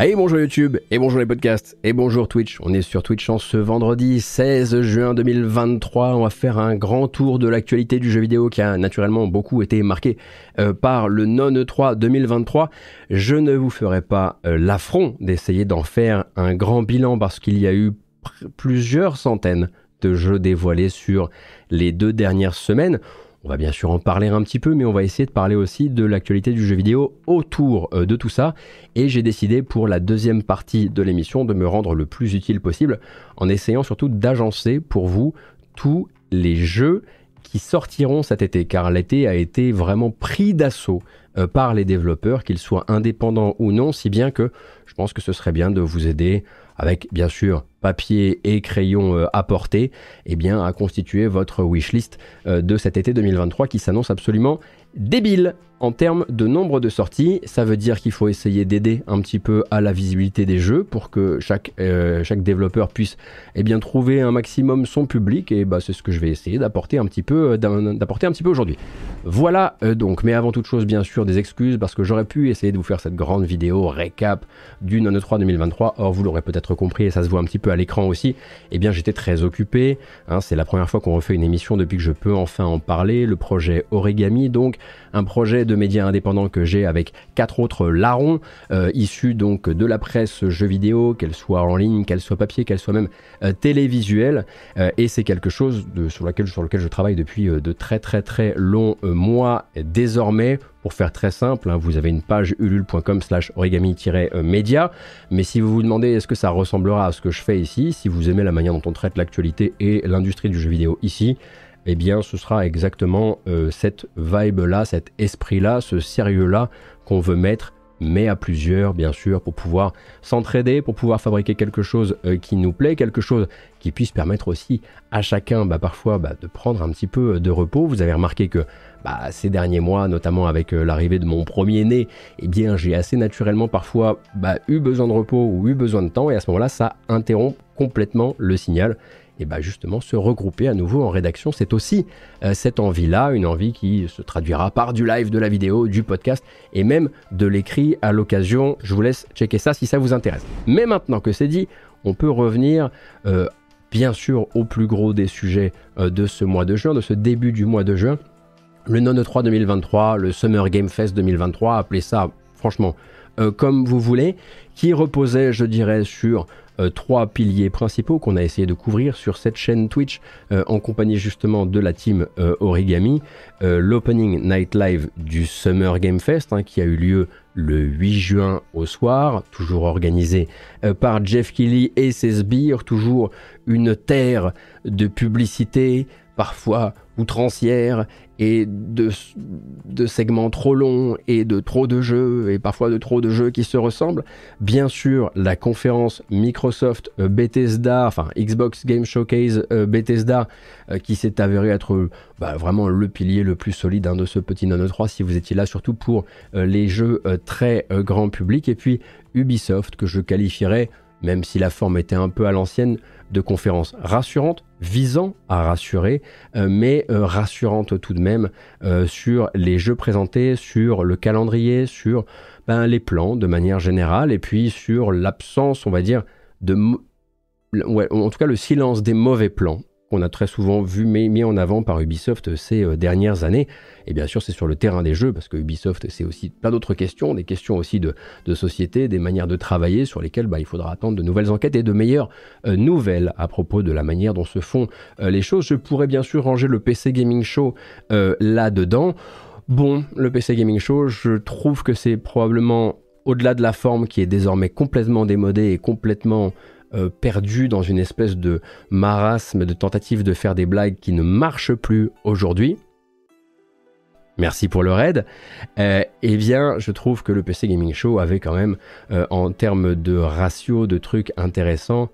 Allez, bonjour YouTube, et bonjour les podcasts, et bonjour Twitch. On est sur Twitch en ce vendredi 16 juin 2023. On va faire un grand tour de l'actualité du jeu vidéo qui a naturellement beaucoup été marqué euh, par le non E3 2023. Je ne vous ferai pas euh, l'affront d'essayer d'en faire un grand bilan parce qu'il y a eu plusieurs centaines de jeux dévoilés sur les deux dernières semaines. On va bien sûr en parler un petit peu, mais on va essayer de parler aussi de l'actualité du jeu vidéo autour euh, de tout ça. Et j'ai décidé pour la deuxième partie de l'émission de me rendre le plus utile possible en essayant surtout d'agencer pour vous tous les jeux qui sortiront cet été, car l'été a été vraiment pris d'assaut euh, par les développeurs, qu'ils soient indépendants ou non, si bien que je pense que ce serait bien de vous aider avec bien sûr papier et crayon euh, à portée, eh bien à constituer votre wishlist euh, de cet été 2023 qui s'annonce absolument débile en termes de nombre de sorties. Ça veut dire qu'il faut essayer d'aider un petit peu à la visibilité des jeux pour que chaque, euh, développeur puisse eh trouver un maximum son public. Et bah, c'est ce que je vais essayer d'apporter un petit peu, euh, aujourd'hui. Voilà euh, donc, mais avant toute chose, bien sûr, des excuses parce que j'aurais pu essayer de vous faire cette grande vidéo récap du Non 3 2023. Or, vous l'aurez peut-être compris et ça se voit un petit peu à l'écran aussi. Eh bien, j'étais très occupé. Hein, c'est la première fois qu'on refait une émission depuis que je peux enfin en parler. Le projet Origami, donc un projet de médias indépendants que j'ai avec quatre autres larrons, euh, issus donc de la presse jeux vidéo, qu'elle soit en ligne, qu'elle soit papier, qu'elle soit même euh, télévisuelle. Euh, et c'est quelque chose sur, lequel, je travaille depuis de très très très longs mois désormais. Pour faire très simple, hein, vous avez une page ulule.com slash origami-média. Mais si vous vous demandez est-ce que ça ressemblera à ce que je fais ici, si vous aimez la manière dont on traite l'actualité et l'industrie du jeu vidéo ici, eh bien ce sera exactement euh, cette vibe-là, cet esprit-là, ce sérieux-là qu'on veut mettre, mais à plusieurs bien sûr, pour pouvoir s'entraider, pour pouvoir fabriquer quelque chose euh, qui nous plaît, quelque chose qui puisse permettre aussi à chacun bah, parfois bah, de prendre un petit peu euh, de repos. Vous avez remarqué que bah, ces derniers mois, notamment avec l'arrivée de mon premier né, eh bien j'ai assez naturellement parfois eu besoin de repos ou eu besoin de temps, et à ce moment-là, ça interrompt complètement le signal et bah justement se regrouper à nouveau en rédaction. C'est aussi euh, cette envie-là, une envie qui se traduira par du live, de la vidéo, du podcast et même de l'écrit à l'occasion. Je vous laisse checker ça si ça vous intéresse. Mais maintenant que c'est dit, on peut revenir euh, bien sûr au plus gros des sujets euh, de ce mois de juin, de ce début du mois de juin. Le Non 3 2023, le Summer Game Fest 2023, appelez ça franchement comme vous voulez, qui reposait, je dirais, sur euh, trois piliers principaux qu'on a essayé de couvrir sur cette chaîne Twitch euh, en compagnie justement de la team euh, Origami. L'opening night live du Summer Game Fest hein, qui a eu lieu le 8 juin au soir, toujours organisé par Jeff Kelly et ses sbires, toujours une terre de publicité, parfois outrancière et de, segments trop longs et de trop de jeux et parfois de trop de jeux qui se ressemblent. Bien sûr, la conférence Microsoft euh, Bethesda, enfin Xbox Game Showcase euh, Bethesda, euh, qui s'est avéré être bah, vraiment le pilier le plus solide hein, de ce petit Nano 3 si vous étiez là surtout pour les jeux très grand public. Et puis Ubisoft que je qualifierais, même si la forme était un peu à l'ancienne, de conférences rassurantes, visant à rassurer, euh, mais euh, rassurantes tout de même euh, sur les jeux présentés, sur le calendrier, sur ben, les plans de manière générale, et puis sur l'absence, on va dire, de... en tout cas le silence des mauvais plans qu'on a très souvent vu mis en avant par Ubisoft ces euh, dernières années. Et bien sûr, c'est sur le terrain des jeux, parce que Ubisoft, c'est aussi plein d'autres questions, des questions aussi de, société, des manières de travailler sur lesquelles bah, il faudra attendre de nouvelles enquêtes et de meilleures euh, nouvelles à propos de la manière dont se font euh, les choses. Je pourrais bien sûr ranger le PC Gaming Show là-dedans. Bon, le PC Gaming Show, je trouve que c'est probablement au-delà de la forme qui est désormais complètement démodée et complètement euh, perdu dans une espèce de marasme de tentative de faire des blagues qui ne marchent plus aujourd'hui. Merci pour le raid. Euh, eh bien, je trouve que le PC Gaming Show avait quand même, euh, en termes de ratio, de trucs intéressants,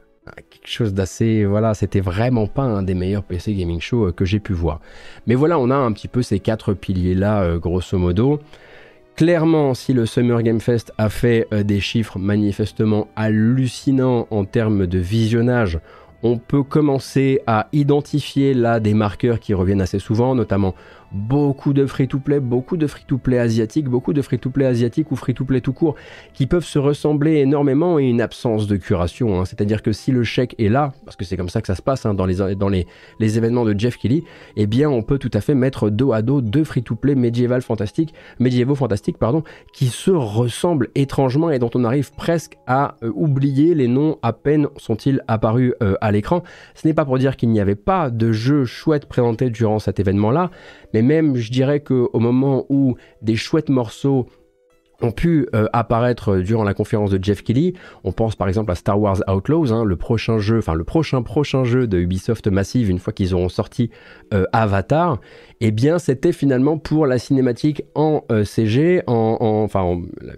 quelque chose d'assez voilà c'était vraiment pas un des meilleurs PC gaming show que j'ai pu voir mais voilà on a un petit peu ces quatre piliers là grosso modo Clairement, si le Summer Game Fest a fait euh, des chiffres manifestement hallucinants en termes de visionnage, on peut commencer à identifier là des marqueurs qui reviennent assez souvent, notamment beaucoup de free-to-play, beaucoup de free-to-play asiatiques, beaucoup de free-to-play asiatiques ou free-to-play tout court qui peuvent se ressembler énormément et une absence de curation. Hein. C'est-à-dire que si le chèque est là, parce que c'est comme ça que ça se passe hein, dans, les, dans les, les, événements de Jeff Kelly, eh bien on peut tout à fait mettre dos à dos deux free-to-play médiéval fantastiques, médiévaux fantastiques pardon, qui se ressemblent étrangement et dont on arrive presque à euh, oublier les noms à peine sont-ils apparus euh, à l'écran. Ce n'est pas pour dire qu'il n'y avait pas de jeux chouettes présentés durant cet événement-là, mais même je dirais qu'au moment où des chouettes morceaux ont pu euh, apparaître durant la conférence de Jeff Kelly. On pense par exemple à Star Wars Outlaws, hein, le prochain jeu, enfin le prochain prochain jeu de Ubisoft Massive une fois qu'ils auront sorti euh, Avatar. Eh bien, c'était finalement pour la cinématique en euh, CG, en, enfin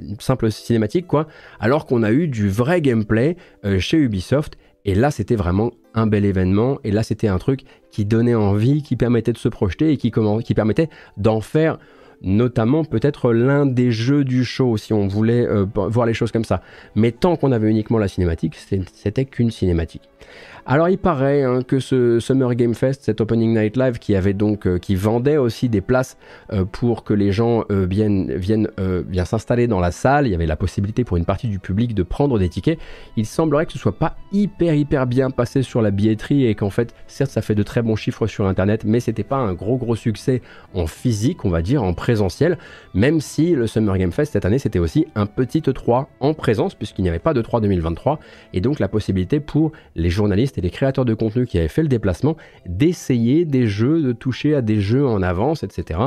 une simple cinématique quoi. Alors qu'on a eu du vrai gameplay chez Ubisoft. Et là, c'était vraiment un bel événement. Et là, c'était un truc qui donnait envie, qui permettait de se projeter et qui, permettait d'en faire notamment peut-être l'un des jeux du show si on voulait euh, voir les choses comme ça. Mais tant qu'on avait uniquement la cinématique, c'était qu'une cinématique. Alors il paraît hein, que ce Summer Game Fest, cet Opening Night Live qui avait donc euh, vendait aussi des places euh, pour que les gens euh, viennent s'installer dans la salle, il y avait la possibilité pour une partie du public de prendre des tickets. Il semblerait que ce soit pas hyper hyper bien passé sur la billetterie et qu'en fait certes ça fait de très bons chiffres sur internet, mais c'était pas un gros gros succès en physique, on va dire en présentiel, même si le Summer Game Fest cette année c'était aussi un petit E3 en présence puisqu'il n'y avait pas de 3 2023 et donc la possibilité pour les journalistes et les créateurs de contenu qui avaient fait le déplacement d'essayer des jeux, de toucher à des jeux en avance, etc.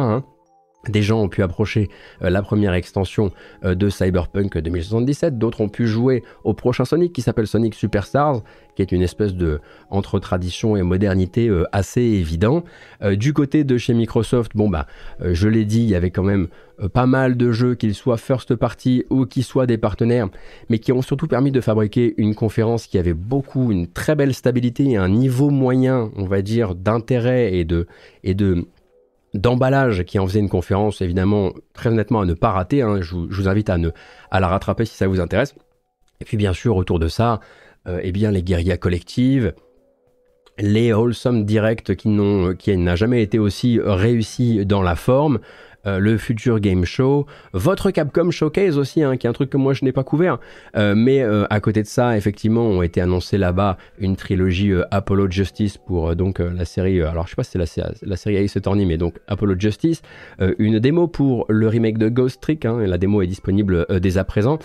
Des gens ont pu approcher euh, la première extension euh, de Cyberpunk 2077, d'autres ont pu jouer au prochain Sonic qui s'appelle Sonic Superstars, qui est une espèce de entre tradition et modernité euh, assez évident. du côté de chez Microsoft, bon bah, je l'ai dit, il y avait quand même pas mal de jeux, qu'ils soient first party ou qu'ils soient des partenaires, mais qui ont surtout permis de fabriquer une conférence qui avait beaucoup, une très belle stabilité et un niveau moyen, on va dire, d'intérêt et de, et de d'emballage qui en faisait une conférence, évidemment, très honnêtement, à ne pas rater. Hein. Je, vous, invite à, la rattraper si ça vous intéresse. Et puis, bien sûr, autour de ça, euh, eh bien, les guérillas collectives, les wholesome directs qui n'ont, jamais été aussi réussi dans la forme, euh, le Future Game Show, votre Capcom Showcase aussi, hein, qui est un truc que moi je n'ai pas couvert. Euh, mais euh, à côté de ça, effectivement, ont été annoncés là-bas une trilogie Apollo Justice pour donc la série. alors je sais pas si c'est la, la, série Ace Attorney, mais donc Apollo Justice, une démo pour le remake de Ghost Trick. Hein, la démo est disponible dès à présent.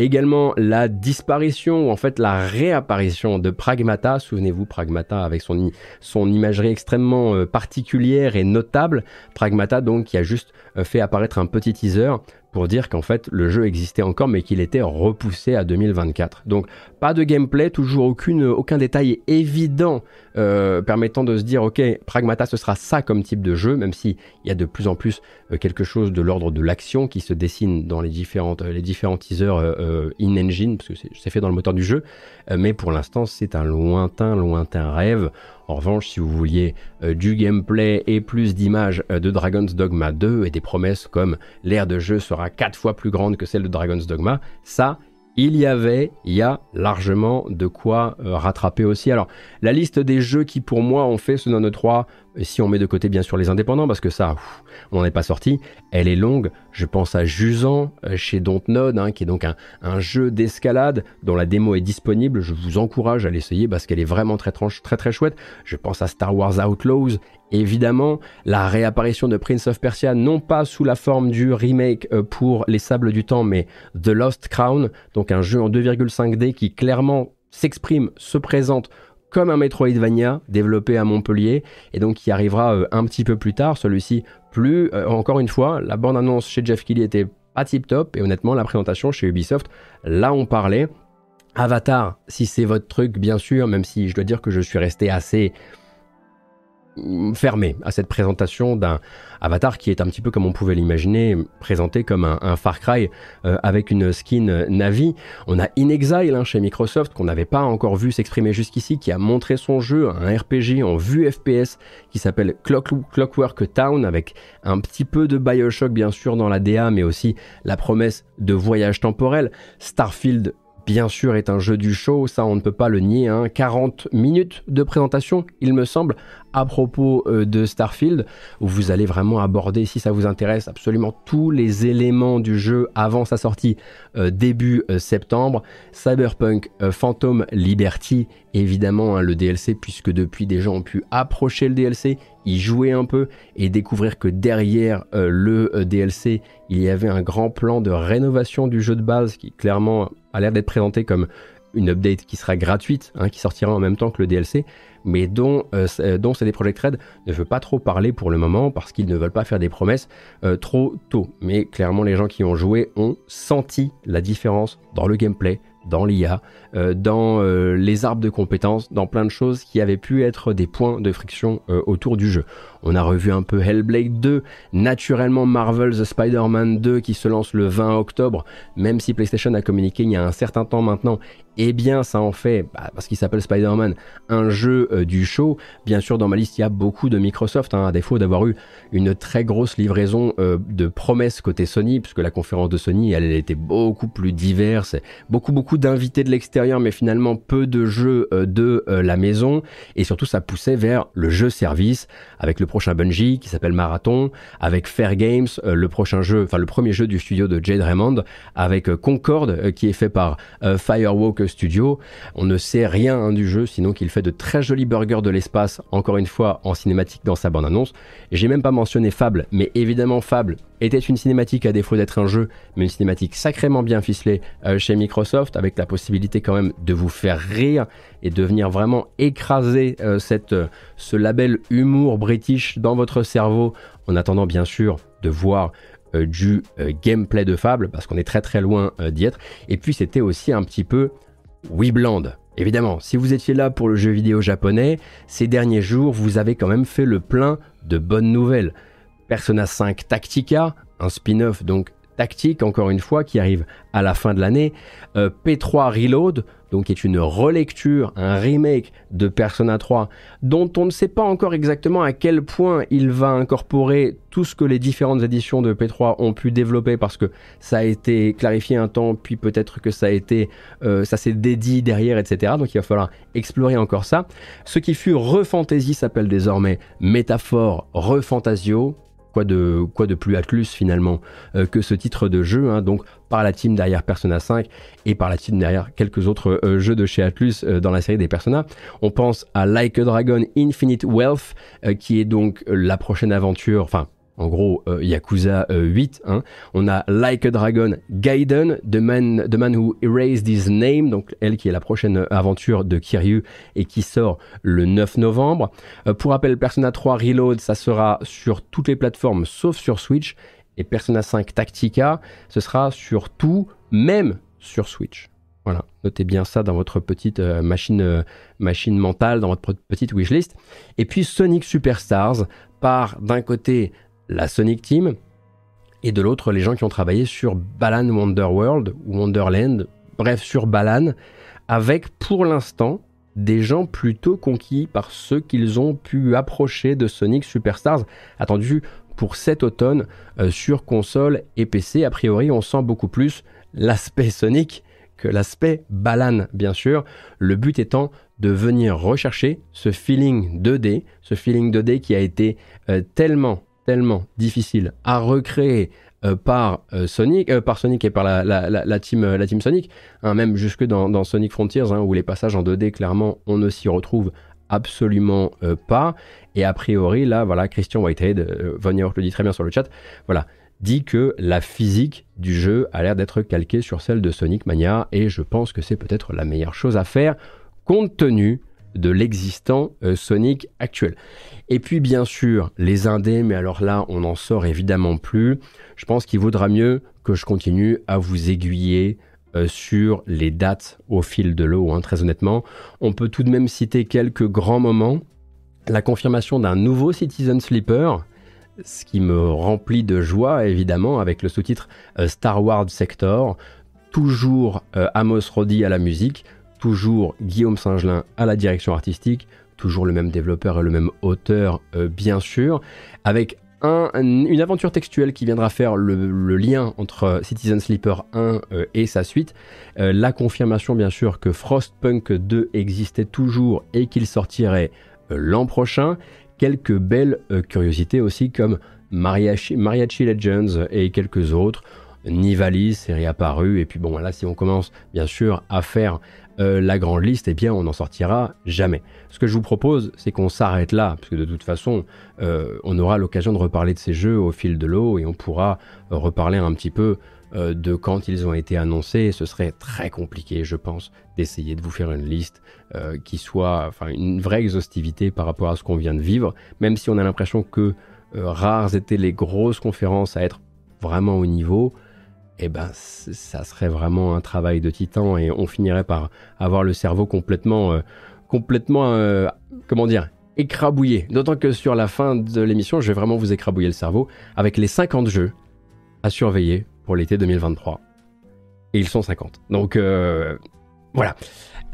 Également la disparition ou en fait la réapparition de Pragmata. Souvenez-vous, Pragmata avec son, son imagerie extrêmement particulière et notable. Pragmata donc qui a juste euh, fait apparaître un petit teaser pour dire qu'en fait le jeu existait encore mais qu'il était repoussé à 2024. Donc pas de gameplay, toujours aucune, aucun détail évident euh, permettant de se dire ok Pragmata ce sera ça comme type de jeu, même s'il y a de plus en plus euh, quelque chose de l'ordre de l'action qui se dessine dans les différents teasers in-engine, parce que c'est fait dans le moteur du jeu, mais pour l'instant c'est un lointain, lointain rêve. En revanche, si vous vouliez euh, du gameplay et plus d'images euh, de Dragon's Dogma 2 et des promesses comme l'ère de jeu sera 4 fois plus grande que celle de Dragon's Dogma, ça, il y avait, il y a largement de quoi euh, rattraper aussi. Alors, la liste des jeux qui pour moi ont fait ce None 3, si on met de côté bien sûr les indépendants, parce que ça, on n'en est pas sorti, elle est longue. Je pense à Jusan euh, chez Dontnod, hein, qui est donc un, jeu d'escalade dont la démo est disponible. Je vous encourage à l'essayer parce qu'elle est vraiment très, très très chouette. Je pense à Star Wars Outlaws, évidemment, la réapparition de Prince of Persia, non pas sous la forme du remake euh, pour Les Sables du Temps, mais The Lost Crown, donc un jeu en 2,5D qui clairement s'exprime, se présente comme un Metroidvania développé à Montpellier et donc qui arrivera euh, un petit peu plus tard. Celui-ci, plus euh, encore une fois, la bande annonce chez Jeff Kelly était pas tip top et honnêtement la présentation chez Ubisoft, là on parlait. Avatar, si c'est votre truc, bien sûr, même si je dois dire que je suis resté assez fermé à cette présentation d'un Avatar qui est un petit peu comme on pouvait l'imaginer, présenté comme un, Far Cry euh, avec une skin Navi. On a In Exile hein, chez Microsoft qu'on n'avait pas encore vu s'exprimer jusqu'ici, qui a montré son jeu, un RPG en vue FPS qui s'appelle Clockwork Town avec un petit peu de Bioshock bien sûr dans la DA, mais aussi la promesse de voyage temporel. Starfield bien sûr, est un jeu du show, ça on ne peut pas le nier. 40 hein. minutes de présentation, il me semble, à propos euh, de Starfield, où vous allez vraiment aborder, si ça vous intéresse, absolument tous les éléments du jeu avant sa sortie euh, début euh, septembre. Cyberpunk Phantom Liberty, évidemment hein, le DLC, puisque depuis des gens ont pu approcher le DLC, y jouer un peu et découvrir que derrière le DLC, il y avait un grand plan de rénovation du jeu de base qui clairement a l'air d'être présenté comme une update qui sera gratuite, hein, qui sortira en même temps que le DLC, mais dont, euh, euh, CD Projekt Red ne veut pas trop parler pour le moment parce qu'ils ne veulent pas faire des promesses euh, trop tôt. Mais clairement, les gens qui ont joué ont senti la différence dans le gameplay, dans l'IA, dans les arbres de compétences, dans plein de choses qui avaient pu être des points de friction autour du jeu. On a revu un peu Hellblade 2, naturellement Marvel's Spider-Man 2 qui se lance le 20 octobre, même si PlayStation a communiqué il y a un certain temps maintenant, eh bien ça en fait, bah, parce qu'il s'appelle Spider-Man, un jeu euh, du show. Bien sûr, dans ma liste, il y a beaucoup de Microsoft, hein, à défaut d'avoir eu une très grosse livraison euh, de promesses côté Sony, puisque la conférence de Sony, elle, était beaucoup plus diverse, beaucoup beaucoup d'invités de l'extérieur, mais finalement peu de jeux euh, de la maison, et surtout ça poussait vers le jeu service, avec le prochain Bungie qui s'appelle Marathon, avec Fair Games, euh, le prochain jeu, enfin le premier jeu du studio de Jade Raymond, avec euh, Concorde euh, qui est fait par Firewalk Studio. On ne sait rien hein, du jeu, sinon qu'il fait de très jolis burgers de l'espace, encore une fois en cinématique dans sa bande-annonce. J'ai même pas mentionné Fable, mais évidemment Fable était une cinématique à défaut d'être un jeu, mais une cinématique sacrément bien ficelée chez Microsoft, avec la possibilité quand même de vous faire rire et de venir vraiment écraser cette, ce label humour british dans votre cerveau en attendant bien sûr de voir euh, du euh, gameplay de Fable parce qu'on est très très loin euh, d'y être. Et puis c'était aussi un petit peu Webland. Évidemment, si vous étiez là pour le jeu vidéo japonais, ces derniers jours, vous avez quand même fait le plein de bonnes nouvelles. Persona 5 Tactica, un spin-off donc tactique encore une fois qui arrive à la fin de l'année. P3 Reload, donc qui est une relecture, un remake de Persona 3, dont on ne sait pas encore exactement à quel point il va incorporer tout ce que les différentes éditions de P3 ont pu développer, parce que ça a été clarifié un temps, puis peut-être que ça a été, euh, ça s'est dédié derrière, etc. Donc il va falloir explorer encore ça. Ce qui fut Refantasy s'appelle désormais Métaphore Refantasio, Quoi de, quoi de plus Atlus finalement euh, que ce titre de jeu, hein, donc par la team derrière Persona 5 et par la team derrière quelques autres euh, jeux de chez Atlus euh, dans la série des Persona. On pense à Like a Dragon Infinite Wealth, qui est donc la prochaine aventure, enfin en gros euh, Yakuza 8. Euh, hein. On a Like a Dragon Gaiden, The Man, The Man Who Erased His Name, donc elle qui est la prochaine aventure de Kiryu et qui sort le 9 novembre. Euh, pour rappel, Persona 3 Reload, ça sera sur toutes les plateformes sauf sur Switch. Et Persona 5 Tactica, ce sera sur tout, même sur Switch. Voilà, notez bien ça dans votre petite machine, machine mentale, dans votre petite wishlist. Et puis Sonic Superstars part d'un côté la Sonic Team, et de l'autre les gens qui ont travaillé sur Balan Wonderworld ou Wonderland, bref sur Balan, avec pour l'instant des gens plutôt conquis par ceux qu'ils ont pu approcher de Sonic Superstars, attendu pour cet automne euh, sur console et PC. A priori, on sent beaucoup plus l'aspect Sonic que l'aspect Balan, bien sûr. Le but étant de venir rechercher ce feeling 2D, ce feeling 2D qui a été euh, tellement tellement difficile à recréer euh, par euh, Sonic, euh, par Sonic et par la, team, la team Sonic, hein, même jusque dans, Sonic Frontiers, hein, où les passages en 2D, clairement, on ne s'y retrouve absolument pas. Et a priori, là, voilà, Christian Whitehead, Von le dit très bien sur le chat, voilà, dit que la physique du jeu a l'air d'être calquée sur celle de Sonic Mania, et je pense que c'est peut-être la meilleure chose à faire, compte tenu de l'existant euh, Sonic actuel. Et puis bien sûr, les indés, mais alors là, on n'en sort évidemment plus. Je pense qu'il vaudra mieux que je continue à vous aiguiller euh, sur les dates au fil de l'eau, hein, très honnêtement. On peut tout de même citer quelques grands moments. La confirmation d'un nouveau Citizen Sleeper, ce qui me remplit de joie évidemment avec le sous-titre euh, Star Wars Sector, toujours Amos Roddy à la musique, toujours Guillaume Singelin à la direction artistique, toujours le même développeur et le même auteur, euh, bien sûr, avec une aventure textuelle qui viendra faire le, lien entre Citizen Sleeper 1 euh, et sa suite. Euh, la confirmation bien sûr que Frostpunk 2 existait toujours et qu'il sortirait euh, l'an prochain. Quelques belles curiosités aussi comme Mariachi, Mariachi Legends et quelques autres. Nivalis est réapparu et puis bon là si on commence bien sûr à faire euh, la grande liste, eh bien, on n'en sortira jamais. Ce que je vous propose, c'est qu'on s'arrête là, parce que de toute façon, euh, on aura l'occasion de reparler de ces jeux au fil de l'eau et on pourra euh, reparler un petit peu de quand ils ont été annoncés. ce serait très compliqué, je pense, d'essayer de vous faire une liste qui soit, une vraie exhaustivité par rapport à ce qu'on vient de vivre, même si on a l'impression que rares étaient les grosses conférences à être vraiment au niveau eh ben, ça serait vraiment un travail de titan et on finirait par avoir le cerveau complètement, euh, complètement, euh, comment dire, écrabouillé. D'autant que sur la fin de l'émission, je vais vraiment vous écrabouiller le cerveau avec les 50 jeux à surveiller pour l'été 2023. Et ils sont 50. Donc euh, voilà.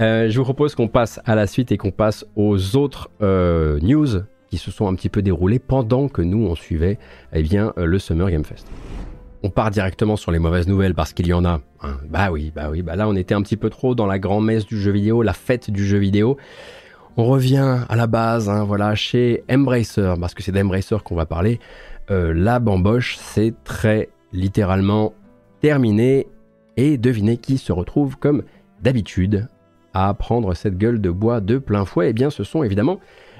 je vous propose qu'on passe à la suite et qu'on passe aux autres news qui se sont un petit peu déroulées pendant que nous on suivait eh bien, le Summer Game Fest on part directement sur les mauvaises nouvelles parce qu'il y en a. Bah oui, bah oui, bah là on était un petit peu trop dans la grand-messe du jeu vidéo, la fête du jeu vidéo. On revient à la base, hein, voilà, chez Embracer, parce que c'est d'Embracer qu'on va parler. Euh, la bamboche, c'est très littéralement terminé. Et devinez qui se retrouve comme d'habitude à prendre cette gueule de bois de plein fouet Eh bien, ce sont évidemment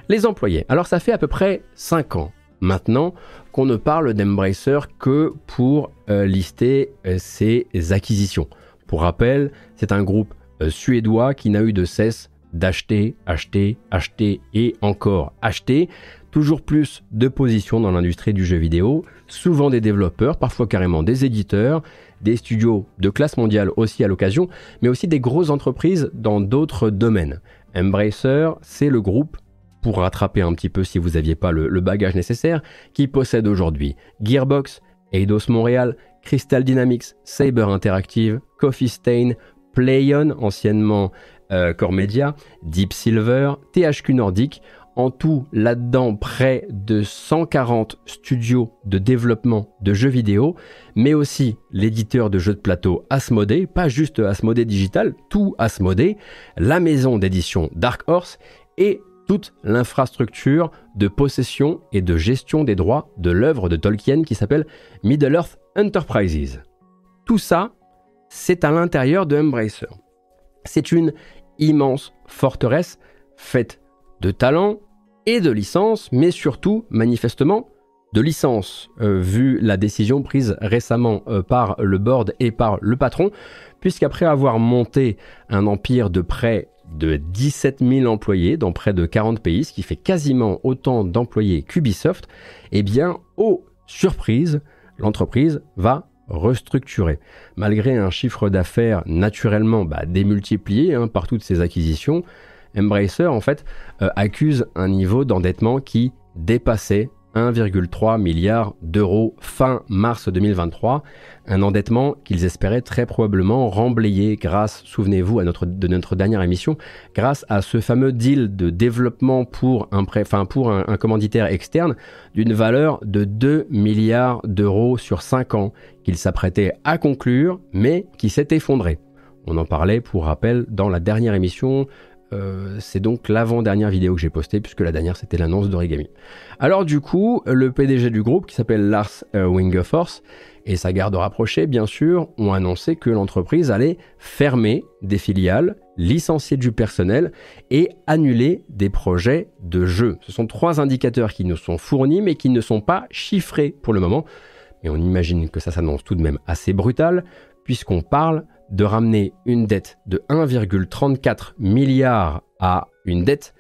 les employés. Alors, ça fait à peu près 5 ans maintenant qu'on ne parle d'Embracer que pour euh, lister euh, ses acquisitions. Pour rappel, c'est un groupe euh, suédois qui n'a eu de cesse d'acheter, acheter, acheter et encore acheter toujours plus de positions dans l'industrie du jeu vidéo, souvent des développeurs, parfois carrément des éditeurs, des studios de classe mondiale aussi à l'occasion, mais aussi des grosses entreprises dans d'autres domaines. Embracer, c'est le groupe pour rattraper un petit peu si vous n'aviez pas le, bagage nécessaire, qui possède aujourd'hui Gearbox, Eidos Montréal, Crystal Dynamics, Saber Interactive, Coffee Stain, Playon, anciennement euh, Core Media, Deep Silver, THQ Nordic, en tout là-dedans près de 140 studios de développement de jeux vidéo, mais aussi l'éditeur de jeux de plateau Asmodee, pas juste Asmodee Digital, tout Asmodee, la maison d'édition Dark Horse et toute l'infrastructure de possession et de gestion des droits de l'œuvre de Tolkien qui s'appelle Middle-earth Enterprises. Tout ça, c'est à l'intérieur de Embracer. C'est une immense forteresse faite de talents et de licences, mais surtout, manifestement, de licences, euh, vu la décision prise récemment euh, par le board et par le patron, puisqu'après avoir monté un empire de près de 17 000 employés dans près de 40 pays, ce qui fait quasiment autant d'employés qu'Ubisoft, eh bien, aux surprises, l'entreprise va restructurer. Malgré un chiffre d'affaires naturellement bah, démultiplié hein, par toutes ces acquisitions, Embracer en fait euh, accuse un niveau d'endettement qui dépassait 1,3 milliard d'euros fin mars 2023, un endettement qu'ils espéraient très probablement remblayer grâce, souvenez-vous notre, de notre dernière émission, grâce à ce fameux deal de développement pour un, pour un, commanditaire externe d'une valeur de 2 milliards d'euros sur 5 ans qu'ils s'apprêtaient à conclure, mais qui s'est effondré. On en parlait pour rappel dans la dernière émission euh, c'est donc l'avant-dernière vidéo que j'ai postée, puisque la dernière c'était l'annonce d'Origami. Alors du coup, le PDG du groupe, qui s'appelle Lars euh, Wingeforce, et sa garde rapprochée, bien sûr, ont annoncé que l'entreprise allait fermer des filiales, licencier du personnel et annuler des projets de jeux. Ce sont trois indicateurs qui nous sont fournis, mais qui ne sont pas chiffrés pour le moment. Et on imagine que ça s'annonce tout de même assez brutal, puisqu'on parle de ramener une dette de 1,34 milliard à une dette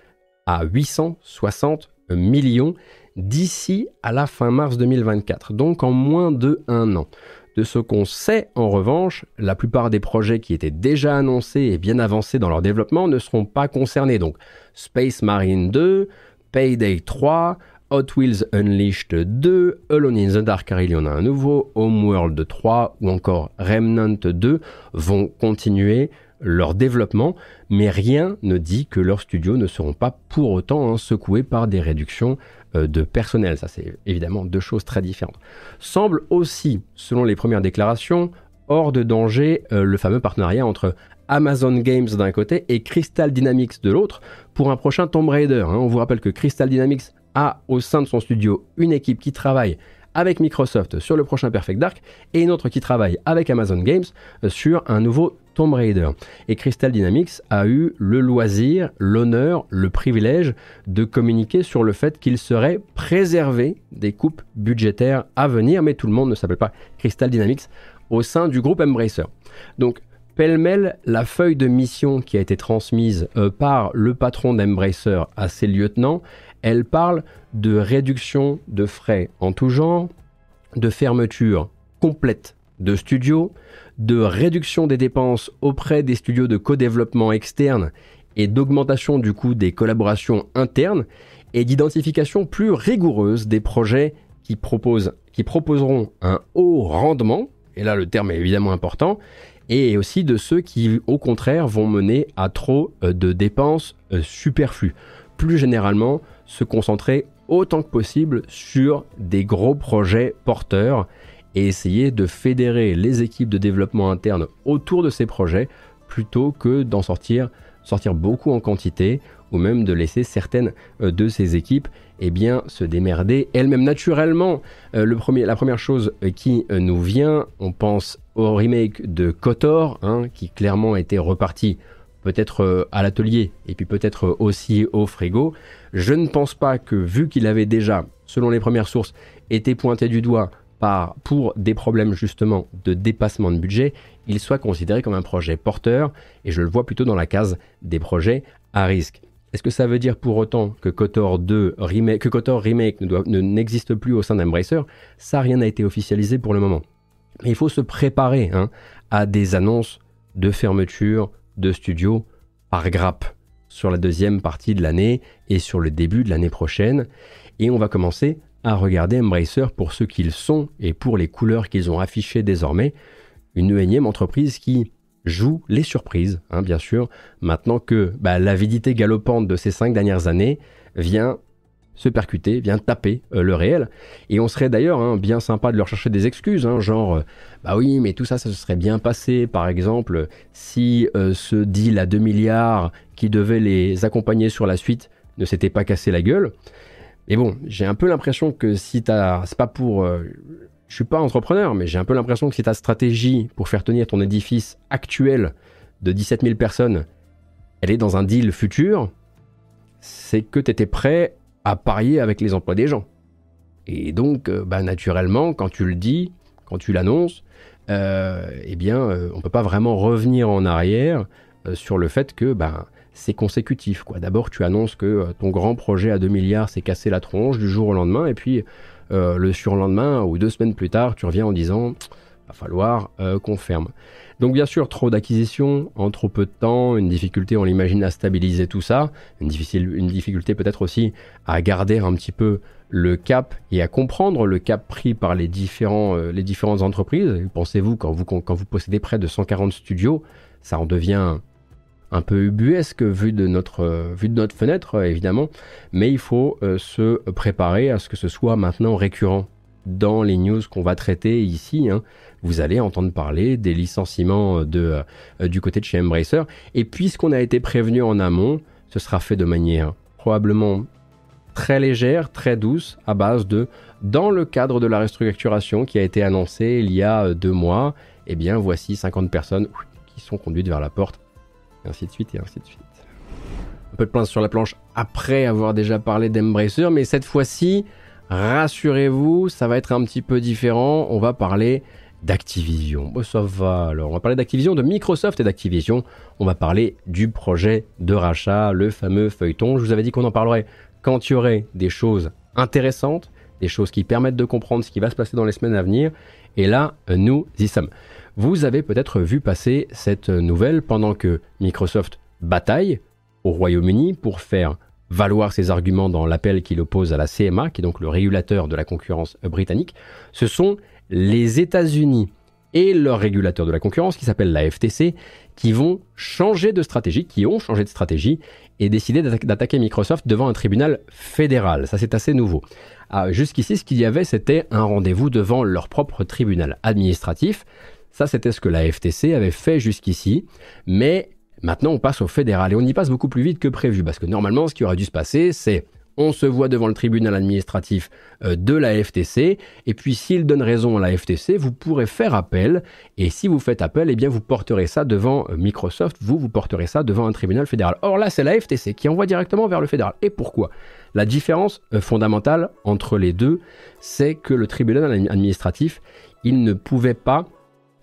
à 860 millions d'ici à la fin mars 2024, donc en moins de un an. De ce qu'on sait, en revanche, la plupart des projets qui étaient déjà annoncés et bien avancés dans leur développement ne seront pas concernés. Donc Space Marine 2, Payday 3, Hot Wheels Unleashed 2, Alone in the Dark car il y en a un nouveau, Homeworld 3 ou encore Remnant 2 vont continuer leur développement, mais rien ne dit que leurs studios ne seront pas pour autant hein, secoués par des réductions euh, de personnel. Ça, c'est évidemment deux choses très différentes. Semble aussi, selon les premières déclarations, hors de danger euh, le fameux partenariat entre Amazon Games d'un côté et Crystal Dynamics de l'autre pour un prochain Tomb Raider. Hein. On vous rappelle que Crystal Dynamics a au sein de son studio une équipe qui travaille avec Microsoft sur le prochain Perfect Dark et une autre qui travaille avec Amazon Games euh, sur un nouveau Tomb Raider. Et Crystal Dynamics a eu le loisir, l'honneur, le privilège de communiquer sur le fait qu'il serait préservé des coupes budgétaires à venir, mais tout le monde ne s'appelle pas Crystal Dynamics au sein du groupe Embracer. Donc pêle-mêle, la feuille de mission qui a été transmise euh, par le patron d'Embracer à ses lieutenants, elle parle de réduction de frais en tout genre, de fermeture complète de studios, de réduction des dépenses auprès des studios de co-développement externe et d'augmentation du coût des collaborations internes et d'identification plus rigoureuse des projets qui, qui proposeront un haut rendement, et là le terme est évidemment important, et aussi de ceux qui au contraire vont mener à trop euh, de dépenses euh, superflues. Plus généralement, se concentrer autant que possible sur des gros projets porteurs et essayer de fédérer les équipes de développement interne autour de ces projets plutôt que d'en sortir, sortir beaucoup en quantité ou même de laisser certaines euh, de ces équipes eh se démerder elles-mêmes naturellement. Euh, la première chose euh, qui nous vient, on pense au remake de Kotor, hein, qui clairement était reparti peut-être euh, à l'atelier et puis peut-être euh, aussi au frigo. Je ne pense pas que vu qu'il avait déjà, selon les premières sources, été pointé du doigt pour des problèmes justement de dépassement de budget, il soit considéré comme un projet porteur et je le vois plutôt dans la case des projets à risque. Est-ce que ça veut dire pour autant que KOTOR 2 remake, que remake ne n'existe plus au sein d'Embracer? Ça, rien n'a été officialisé pour le moment. Mais il faut se préparer hein, à des annonces de fermeture, de studio par grappe sur la deuxième partie de l'année et sur le début de l'année prochaine. Et on va commencer à regarder Embracer pour ce qu'ils sont et pour les couleurs qu'ils ont affichées désormais. Une énième entreprise qui joue les surprises, hein, bien sûr, maintenant que bah, l'avidité galopante de ces cinq dernières années vient se percuter, vient taper euh, le réel. Et on serait d'ailleurs hein, bien sympa de leur chercher des excuses, hein, genre, euh, bah oui, mais tout ça, ça se serait bien passé, par exemple, si euh, ce deal à 2 milliards qui devait les accompagner sur la suite ne s'était pas cassé la gueule. Mais bon, j'ai un peu l'impression que si t'as, c'est pas pour, je suis pas entrepreneur, mais j'ai un peu l'impression que si ta stratégie pour faire tenir ton édifice actuel de 17 000 personnes, elle est dans un deal futur, c'est que tu étais prêt à parier avec les emplois des gens. Et donc, euh, bah, naturellement, quand tu le dis, quand tu l'annonces, euh, eh bien, euh, on peut pas vraiment revenir en arrière sur le fait que bah, c'est consécutif. Quoi. D'abord, tu annonces que ton grand projet à 2 milliards s'est cassé la tronche du jour au lendemain, et puis le surlendemain ou deux semaines plus tard, tu reviens en disant va falloir qu'on ferme. Donc bien sûr, trop d'acquisitions en trop peu de temps, une difficulté, on l'imagine, à stabiliser tout ça, une, difficile, une difficulté peut-être aussi à garder un petit peu le cap et à comprendre le cap pris par les, différents, euh, différentes entreprises. Pensez-vous, quand vous, quand vous possédez près de 140 studios, ça en devient un peu ubuesque vu de notre, euh, de notre fenêtre, évidemment, mais il faut euh, se préparer à ce que ce soit maintenant récurrent dans les news qu'on va traiter ici. Hein vous allez entendre parler des licenciements de, euh, du côté de chez Embracer. Et puisqu'on a été prévenu en amont, ce sera fait de manière probablement très légère, très douce, à base de, dans le cadre de la restructuration qui a été annoncée il y a euh, deux mois, eh bien voici 50 personnes qui sont conduites vers la porte, et ainsi de suite, et ainsi de suite. Un peu de place sur la planche après avoir déjà parlé d'Embracer, mais cette fois-ci, rassurez-vous, ça va être un petit peu différent. On va parler d'Activision. Bon, ça va. Alors, on va parler d'Activision, de Microsoft et d'Activision. On va parler du projet de rachat, le fameux feuilleton. Je vous avais dit qu'on en parlerait quand il y aurait des choses intéressantes, des choses qui permettent de comprendre ce qui va se passer dans les semaines à venir. Et là, nous y sommes. Vous avez peut-être vu passer cette nouvelle pendant que Microsoft bataille au Royaume-Uni pour faire valoir ses arguments dans l'appel qu'il oppose à la CMA, qui est donc le régulateur de la concurrence britannique. Ce sont les États-Unis et leur régulateur de la concurrence, qui s'appelle la FTC, qui vont changer de stratégie, qui ont changé de stratégie et décidé d'attaquer Microsoft devant un tribunal fédéral. Ça, c'est assez nouveau. Ah, jusqu'ici, ce qu'il y avait, c'était un rendez-vous devant leur propre tribunal administratif. Ça, c'était ce que la FTC avait fait jusqu'ici. Mais maintenant, on passe au fédéral et on y passe beaucoup plus vite que prévu parce que normalement, ce qui aurait dû se passer, c'est on se voit devant le tribunal administratif euh, de la FTC, et puis s'il donne raison à la FTC, vous pourrez faire appel, et si vous faites appel, eh bien vous porterez ça devant euh, Microsoft, vous, vous porterez ça devant un tribunal fédéral. Or là, c'est la FTC qui envoie directement vers le fédéral. Et pourquoi? La différence euh, fondamentale entre les deux, c'est que le tribunal administratif, il ne pouvait pas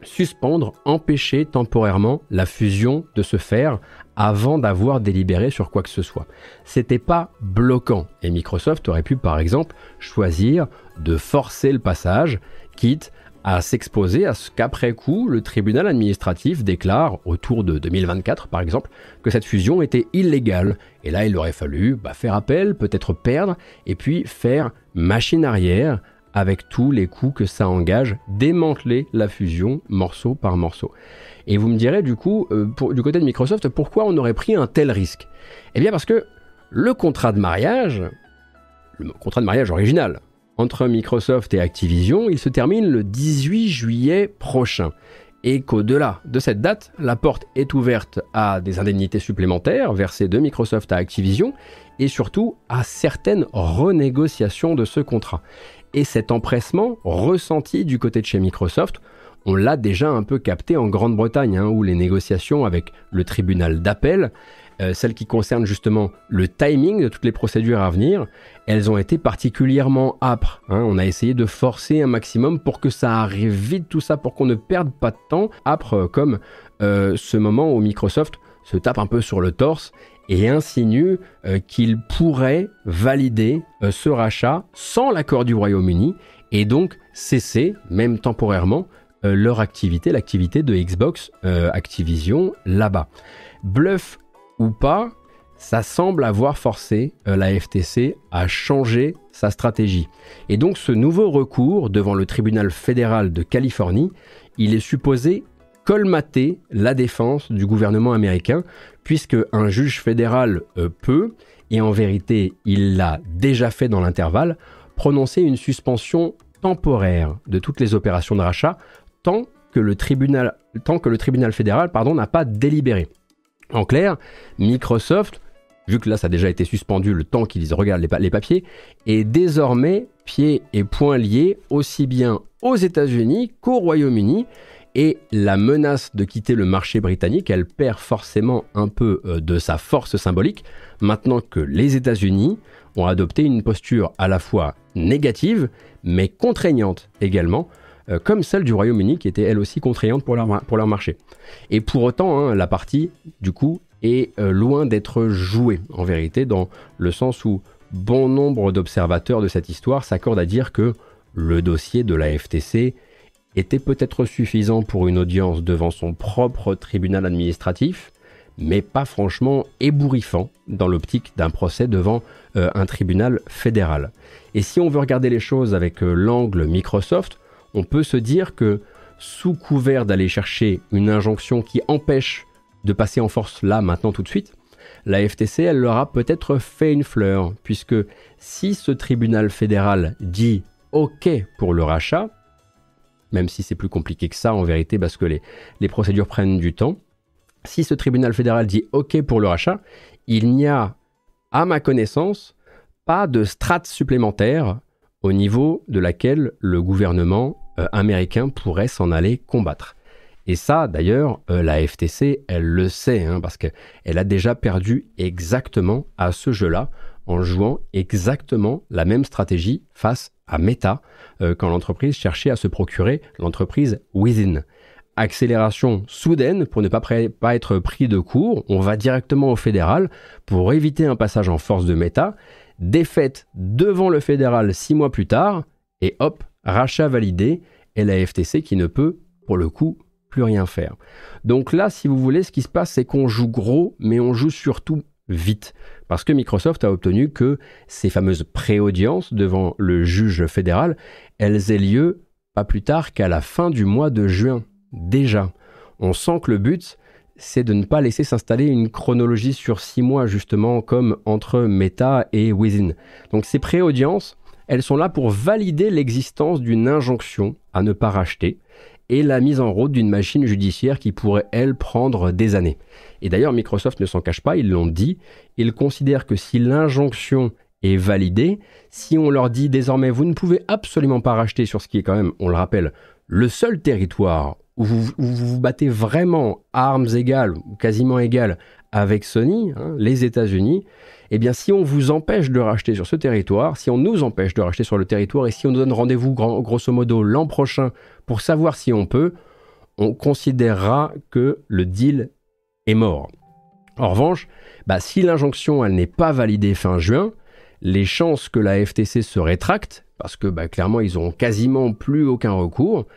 suspendre, empêcher temporairement la fusion de se faire avant d'avoir délibéré sur quoi que ce soit. C'était pas bloquant et Microsoft aurait pu par exemple choisir de forcer le passage, quitte à s'exposer à ce qu'après coup, le tribunal administratif déclare, autour de 2024 par exemple, que cette fusion était illégale. Et là, il aurait fallu bah, faire appel, peut-être perdre, et puis faire machine arrière avec tous les coûts que ça engage, démanteler la fusion morceau par morceau. Et vous me direz du coup, euh, du côté de Microsoft, pourquoi on aurait pris un tel risque? Eh bien parce que le contrat de mariage, le contrat de mariage original entre Microsoft et Activision, il se termine le 18 juillet prochain. Et qu'au-delà de cette date, la porte est ouverte à des indemnités supplémentaires versées de Microsoft à Activision et surtout à certaines renégociations de ce contrat. Et cet empressement ressenti du côté de chez Microsoft, on l'a déjà un peu capté en Grande-Bretagne, hein, où les négociations avec le tribunal d'appel, euh, celles qui concernent justement le timing de toutes les procédures à venir, elles ont été particulièrement âpres. Hein. On a essayé de forcer un maximum pour que ça arrive vite, tout ça, pour qu'on ne perde pas de temps. Âpre comme euh, ce moment où Microsoft se tape un peu sur le torse et insinue euh, qu'il pourrait valider ce rachat sans l'accord du Royaume-Uni et donc cesser, même temporairement, euh, leur activité, l'activité de Xbox euh, Activision là-bas. Bluff ou pas, ça semble avoir forcé euh, la FTC à changer sa stratégie. Et donc ce nouveau recours devant le tribunal fédéral de Californie, il est supposé colmater la défense du gouvernement américain, puisque un juge fédéral peut, et en vérité il l'a déjà fait dans l'intervalle, prononcer une suspension temporaire de toutes les opérations de rachat tant que le tribunal, fédéral n'a pas délibéré. En clair, Microsoft, vu que là ça a déjà été suspendu le temps qu'ils regardent les, les, papiers, est désormais pieds et poings liés aussi bien aux États-Unis qu'au Royaume-Uni. Et la menace de quitter le marché britannique, elle perd forcément un peu euh, de sa force symbolique maintenant que les États-Unis ont adopté une posture à la fois négative mais contraignante également euh, comme celle du Royaume-Uni qui était elle aussi contraignante pour leur, marché. Et pour autant, hein, la partie, du coup, est euh, loin d'être jouée, en vérité, dans le sens où bon nombre d'observateurs de cette histoire s'accordent à dire que le dossier de la FTC était peut-être suffisant pour une audience devant son propre tribunal administratif, mais pas franchement ébouriffant dans l'optique d'un procès devant euh, un tribunal fédéral. Et si on veut regarder les choses avec l'angle Microsoft, on peut se dire que sous couvert d'aller chercher une injonction qui empêche de passer en force là, maintenant, tout de suite, la FTC, elle leur a peut-être fait une fleur, puisque si ce tribunal fédéral dit OK pour le rachat, même si c'est plus compliqué que ça en vérité, parce que les, procédures prennent du temps, si ce tribunal fédéral dit OK pour le rachat, il n'y a, à ma connaissance, pas de strate supplémentaire au niveau de laquelle le gouvernement euh, américain pourrait s'en aller combattre. Et ça, d'ailleurs, euh, la FTC, elle le sait, hein, parce qu'elle a déjà perdu exactement à ce jeu-là, en jouant exactement la même stratégie face à Meta, euh, quand l'entreprise cherchait à se procurer l'entreprise Within. Accélération soudaine pour ne pas, pas être pris de court, on va directement au fédéral pour éviter un passage en force de Meta, défaite devant le fédéral six mois plus tard, et hop, rachat validé, et la FTC qui ne peut, pour le coup, plus rien faire. Donc là, si vous voulez, ce qui se passe, c'est qu'on joue gros, mais on joue surtout vite. Parce que Microsoft a obtenu que ces fameuses pré-audiences devant le juge fédéral, elles aient lieu pas plus tard qu'à la fin du mois de juin. Déjà. On sent que le but, c'est de ne pas laisser s'installer une chronologie sur six mois, justement, comme entre Meta et Within. Donc ces pré-audiences, elles sont là pour valider l'existence d'une injonction à ne pas racheter et la mise en route d'une machine judiciaire qui pourrait, elle, prendre des années. Et d'ailleurs, Microsoft ne s'en cache pas, ils l'ont dit, ils considèrent que si l'injonction est validée, si on leur dit désormais vous ne pouvez absolument pas racheter sur ce qui est quand même, on le rappelle, le seul territoire où vous vous, battez vraiment armes égales quasiment égales avec Sony, hein, les États-Unis, eh bien si on vous empêche de racheter sur ce territoire, si on nous empêche de racheter sur le territoire et si on nous donne rendez-vous grosso modo l'an prochain pour savoir si on peut, on considérera que le deal est mort. En revanche, bah, si l'injonction n'est pas validée fin juin, les chances que la FTC se rétracte, parce que bah, clairement ils n'auront quasiment plus aucun recours,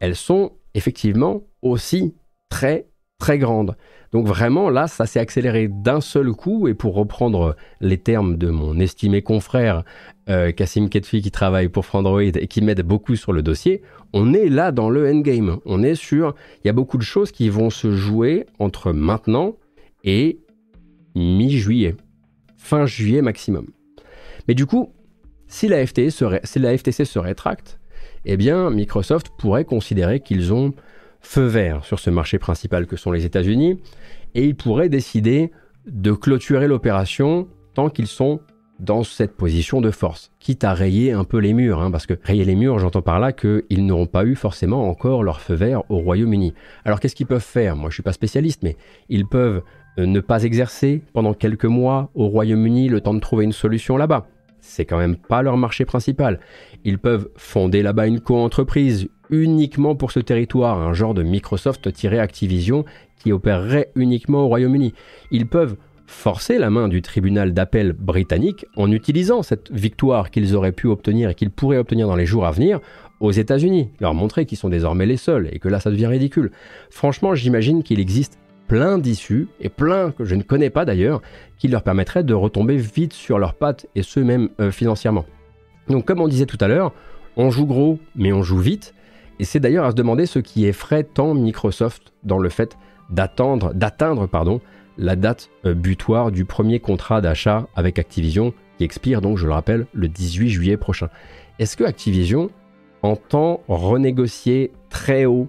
elles sont effectivement aussi très très grandes. Donc vraiment là, ça s'est accéléré d'un seul coup, et pour reprendre les termes de mon estimé confrère euh, Kassim Ketfi qui travaille pour Frandroid et qui m'aide beaucoup sur le dossier, on est là dans le endgame. On est sur, il y a beaucoup de choses qui vont se jouer entre maintenant et mi-juillet, fin juillet maximum. Mais du coup, si la, FTC se, rétracte, eh bien Microsoft pourrait considérer qu'ils ont feu vert sur ce marché principal que sont les États-Unis et ils pourraient décider de clôturer l'opération tant qu'ils sont dans cette position de force, quitte à rayer un peu les murs, hein, parce que rayer les murs, j'entends par là qu'ils n'auront pas eu forcément encore leur feu vert au Royaume-Uni. Alors qu'est-ce qu'ils peuvent faire? Moi je suis pas spécialiste, mais ils peuvent euh, ne pas exercer pendant quelques mois au Royaume-Uni le temps de trouver une solution là-bas. C'est quand même pas leur marché principal. Ils peuvent fonder là-bas une co-entreprise uniquement pour ce territoire, un genre de Microsoft-Activision qui opérerait uniquement au Royaume-Uni. Ils peuvent forcer la main du tribunal d'appel britannique en utilisant cette victoire qu'ils auraient pu obtenir et qu'ils pourraient obtenir dans les jours à venir aux États-Unis, leur montrer qu'ils sont désormais les seuls et que là ça devient ridicule. Franchement, j'imagine qu'il existe plein d'issues, et plein que je ne connais pas d'ailleurs, qui leur permettraient de retomber vite sur leurs pattes, et ce même euh, financièrement. Donc comme on disait tout à l'heure, on joue gros, mais on joue vite, et c'est d'ailleurs à se demander ce qui effraie tant Microsoft dans le fait d'atteindre la date euh, butoir du premier contrat d'achat avec Activision, qui expire donc, je le rappelle, le 18 juillet prochain. Est-ce que Activision entend renégocier très haut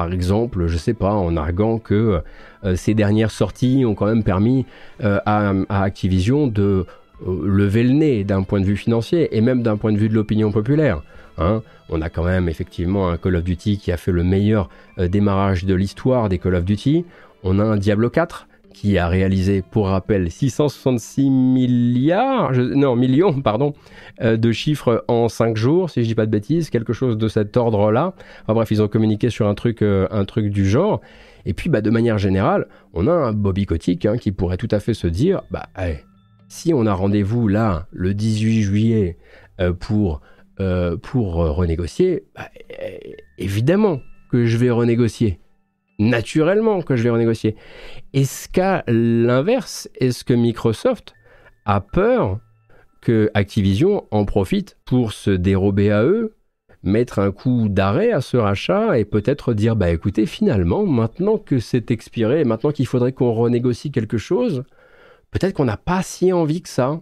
par exemple, je sais pas, en arguant que euh, ces dernières sorties ont quand même permis euh, à, Activision de euh, lever le nez d'un point de vue financier et même d'un point de vue de l'opinion populaire? Hein. On a quand même effectivement un Call of Duty qui a fait le meilleur démarrage de l'histoire des Call of Duty. On a un Diablo 4 qui a réalisé, pour rappel, 666 milliards, non, millions, pardon, euh, de chiffres en 5 jours, si je dis pas de bêtises, quelque chose de cet ordre-là. Enfin bref, ils ont communiqué sur un truc, euh, un truc du genre. Et puis, bah, de manière générale, on a un Bobby Kotick hein, qui pourrait tout à fait se dire, bah, si on a rendez-vous là, le 18 juillet, euh, pour, pour renégocier, bah, évidemment que je vais renégocier naturellement que je vais renégocier. Est-ce qu'à l'inverse, est-ce que Microsoft a peur que Activision en profite pour se dérober à eux, mettre un coup d'arrêt à ce rachat et peut-être dire bah écoutez finalement maintenant que c'est expiré, maintenant qu'il faudrait qu'on renégocie quelque chose, peut-être qu'on n'a pas si envie que ça,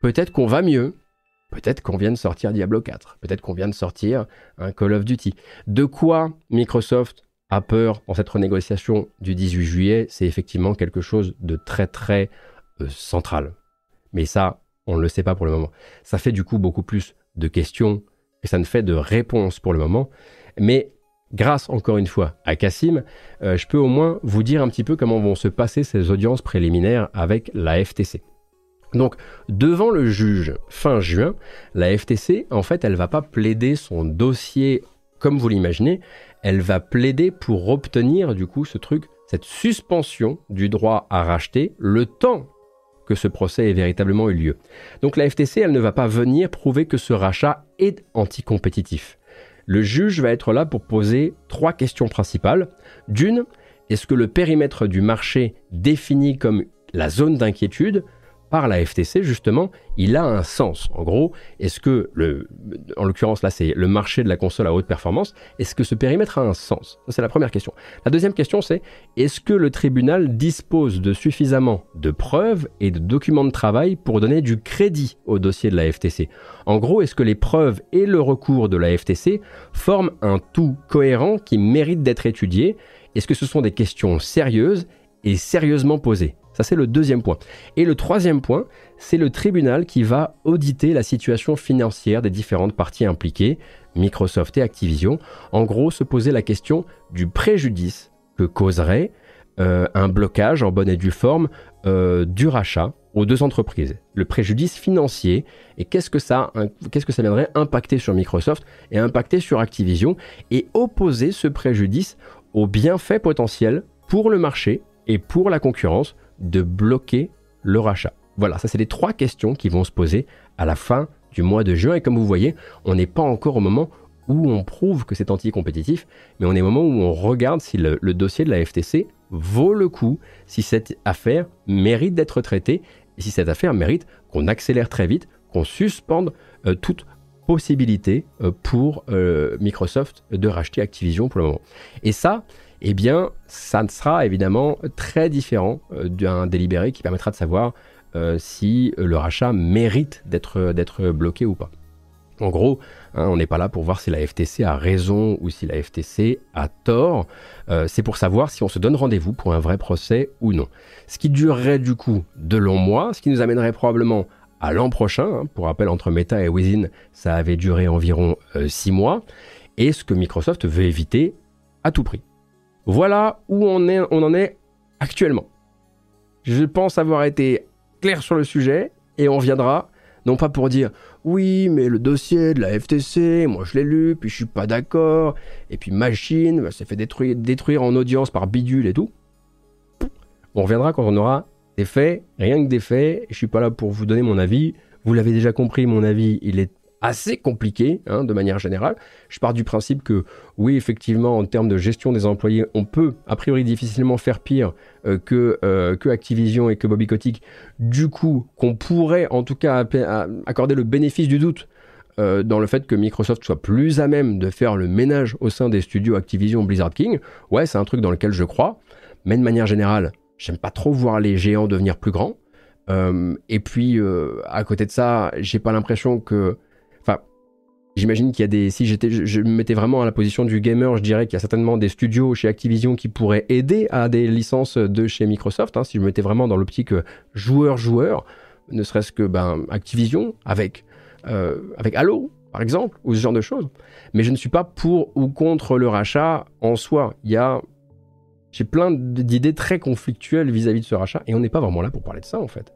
peut-être qu'on va mieux. Peut-être qu'on vient de sortir Diablo 4, peut-être qu'on vient de sortir un Call of Duty. De quoi Microsoft a peur dans cette renégociation du 18 juillet, c'est effectivement quelque chose de très très euh, central. Mais ça, on ne le sait pas pour le moment. Ça fait du coup beaucoup plus de questions et ça ne fait de réponses pour le moment. Mais grâce encore une fois à Cassim, euh, je peux au moins vous dire un petit peu comment vont se passer ces audiences préliminaires avec la FTC. Donc, devant le juge fin juin, la FTC, en fait, elle va pas plaider son dossier comme vous l'imaginez, elle va plaider pour obtenir du coup ce truc, cette suspension du droit à racheter le temps que ce procès ait véritablement eu lieu. Donc la FTC, elle ne va pas venir prouver que ce rachat est anticompétitif. Le juge va être là pour poser trois questions principales. D'une, est-ce que le périmètre du marché défini comme la zone d'inquiétude par la FTC, justement, il a un sens. En gros, est-ce que, le, en l'occurrence là, c'est le marché de la console à haute performance, est-ce que ce périmètre a un sens? C'est la première question. La deuxième question, c'est est-ce que le tribunal dispose de suffisamment de preuves et de documents de travail pour donner du crédit au dossier de la FTC En gros, est-ce que les preuves et le recours de la FTC forment un tout cohérent qui mérite d'être étudié? Est-ce que ce sont des questions sérieuses et sérieusement posées? Ça, c'est le deuxième point. Et le troisième point, c'est le tribunal qui va auditer la situation financière des différentes parties impliquées, Microsoft et Activision. En gros, se poser la question du préjudice que causerait euh, un blocage en bonne et due forme euh, du rachat aux deux entreprises. Le préjudice financier et qu'est-ce que ça, qu'est-ce que ça viendrait impacter sur Microsoft et impacter sur Activision et opposer ce préjudice aux bienfaits potentiels pour le marché et pour la concurrence de bloquer le rachat Voilà, ça c'est les trois questions qui vont se poser à la fin du mois de juin. Et comme vous voyez, on n'est pas encore au moment où on prouve que c'est anti-compétitif, mais on est au moment où on regarde si le, dossier de la FTC vaut le coup, si cette affaire mérite d'être traitée, et si cette affaire mérite qu'on accélère très vite, qu'on suspende euh, toute possibilité euh, pour euh, Microsoft de racheter Activision pour le moment. Et ça, eh bien, ça sera évidemment très différent euh, d'un délibéré qui permettra de savoir euh, si le rachat mérite d'être bloqué ou pas. En gros, hein, on n'est pas là pour voir si la FTC a raison ou si la FTC a tort. Euh, c'est pour savoir si on se donne rendez-vous pour un vrai procès ou non. Ce qui durerait du coup de longs mois, ce qui nous amènerait probablement à l'an prochain. Hein. Pour rappel, entre Meta et Within, ça avait duré environ 6 mois. Et ce que Microsoft veut éviter à tout prix. Voilà où on, en est actuellement. Je pense avoir été clair sur le sujet et on viendra, non pas pour dire oui, mais le dossier de la FTC, moi je l'ai lu, puis je suis pas d'accord, et puis machine, ça s'est fait détruire, détruire en audience par bidule et tout. On reviendra quand on aura des faits, rien que des faits, je suis pas là pour vous donner mon avis. Vous l'avez déjà compris, mon avis, il est assez compliqué hein, de manière générale. Je pars du principe que oui, effectivement, en termes de gestion des employés, on peut a priori difficilement faire pire euh, que, euh, que Activision et que Bobby Kotick. Du coup, qu'on pourrait en tout cas accorder le bénéfice du doute euh, dans le fait que Microsoft soit plus à même de faire le ménage au sein des studios Activision Blizzard King. Ouais, c'est un truc dans lequel je crois. Mais de manière générale, j'aime pas trop voir les géants devenir plus grands. et puis, à côté de ça, j'ai pas l'impression que J'imagine qu'il y a des. Si j'étais, je, me mettais vraiment à la position du gamer, je dirais qu'il y a certainement des studios chez Activision qui pourraient aider à des licences de chez Microsoft. Hein, si je me mettais vraiment dans l'optique joueur-joueur, ne serait-ce que ben, Activision avec, euh, avec Halo, par exemple, ou ce genre de choses. Mais je ne suis pas pour ou contre le rachat en soi. Il y a. J'ai plein d'idées très conflictuelles vis à -vis de ce rachat et on n'est pas vraiment là pour parler de ça en fait.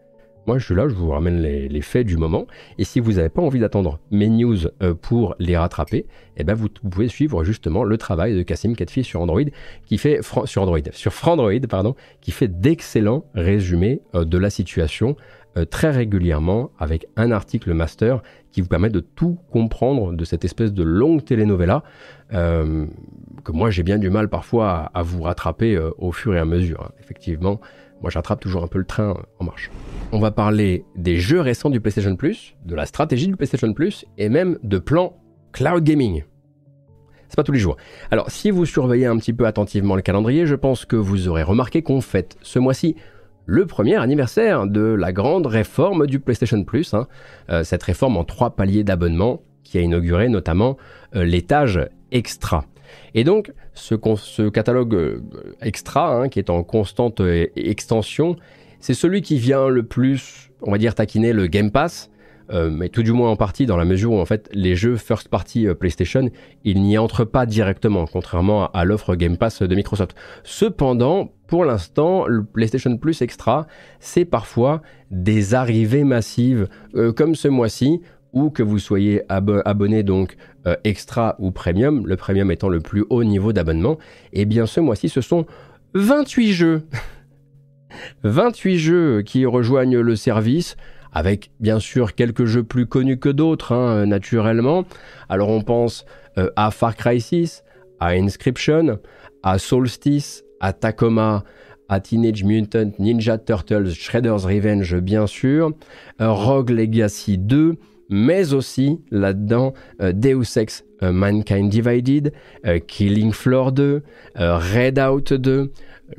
Moi, je suis là, je vous ramène les, faits du moment. Et si vous n'avez pas envie d'attendre mes news euh, pour les rattraper, eh ben vous, pouvez suivre justement le travail de Cassim Catfi sur Android, qui fait sur Android, sur Frandroid, pardon, qui fait d'excellents résumés euh, de la situation euh, très régulièrement avec un article master qui vous permet de tout comprendre de cette espèce de longue telenovela que moi j'ai bien du mal parfois à, vous rattraper au fur et à mesure. Hein. Effectivement, moi, j'attrape toujours un peu le train en marche. On va parler des jeux récents du PlayStation Plus, de la stratégie du PlayStation Plus et même de plans cloud gaming. C'est pas tous les jours. Alors, si vous surveillez un petit peu attentivement le calendrier, je pense que vous aurez remarqué qu'on fête ce mois-ci le premier anniversaire de la grande réforme du PlayStation Plus. Hein. Euh, cette réforme en trois paliers d'abonnement qui a inauguré notamment euh, l'étage extra. Et donc, ce, catalogue euh, extra, hein, qui est en constante euh, extension, c'est celui qui vient le plus, on va dire, taquiner le Game Pass, euh, mais tout du moins en partie dans la mesure où en fait les jeux first party PlayStation, ils n'y entrent pas directement, contrairement à, l'offre Game Pass de Microsoft. Cependant, pour l'instant, le PlayStation Plus Extra, c'est parfois des arrivées massives, comme ce mois-ci, ou que vous soyez abonné donc euh, extra ou premium, le premium étant le plus haut niveau d'abonnement, et eh bien ce mois-ci ce sont 28 jeux. 28 jeux qui rejoignent le service, avec bien sûr quelques jeux plus connus que d'autres, hein, naturellement. Alors on pense euh, à Far Cry 6, à Inscription, à Solstice, à Tacoma, à Teenage Mutant Ninja Turtles Shredder's Revenge bien sûr, Rogue Legacy 2, mais aussi là-dedans Deus Ex Mankind Divided, Killing Floor 2, Red Out 2,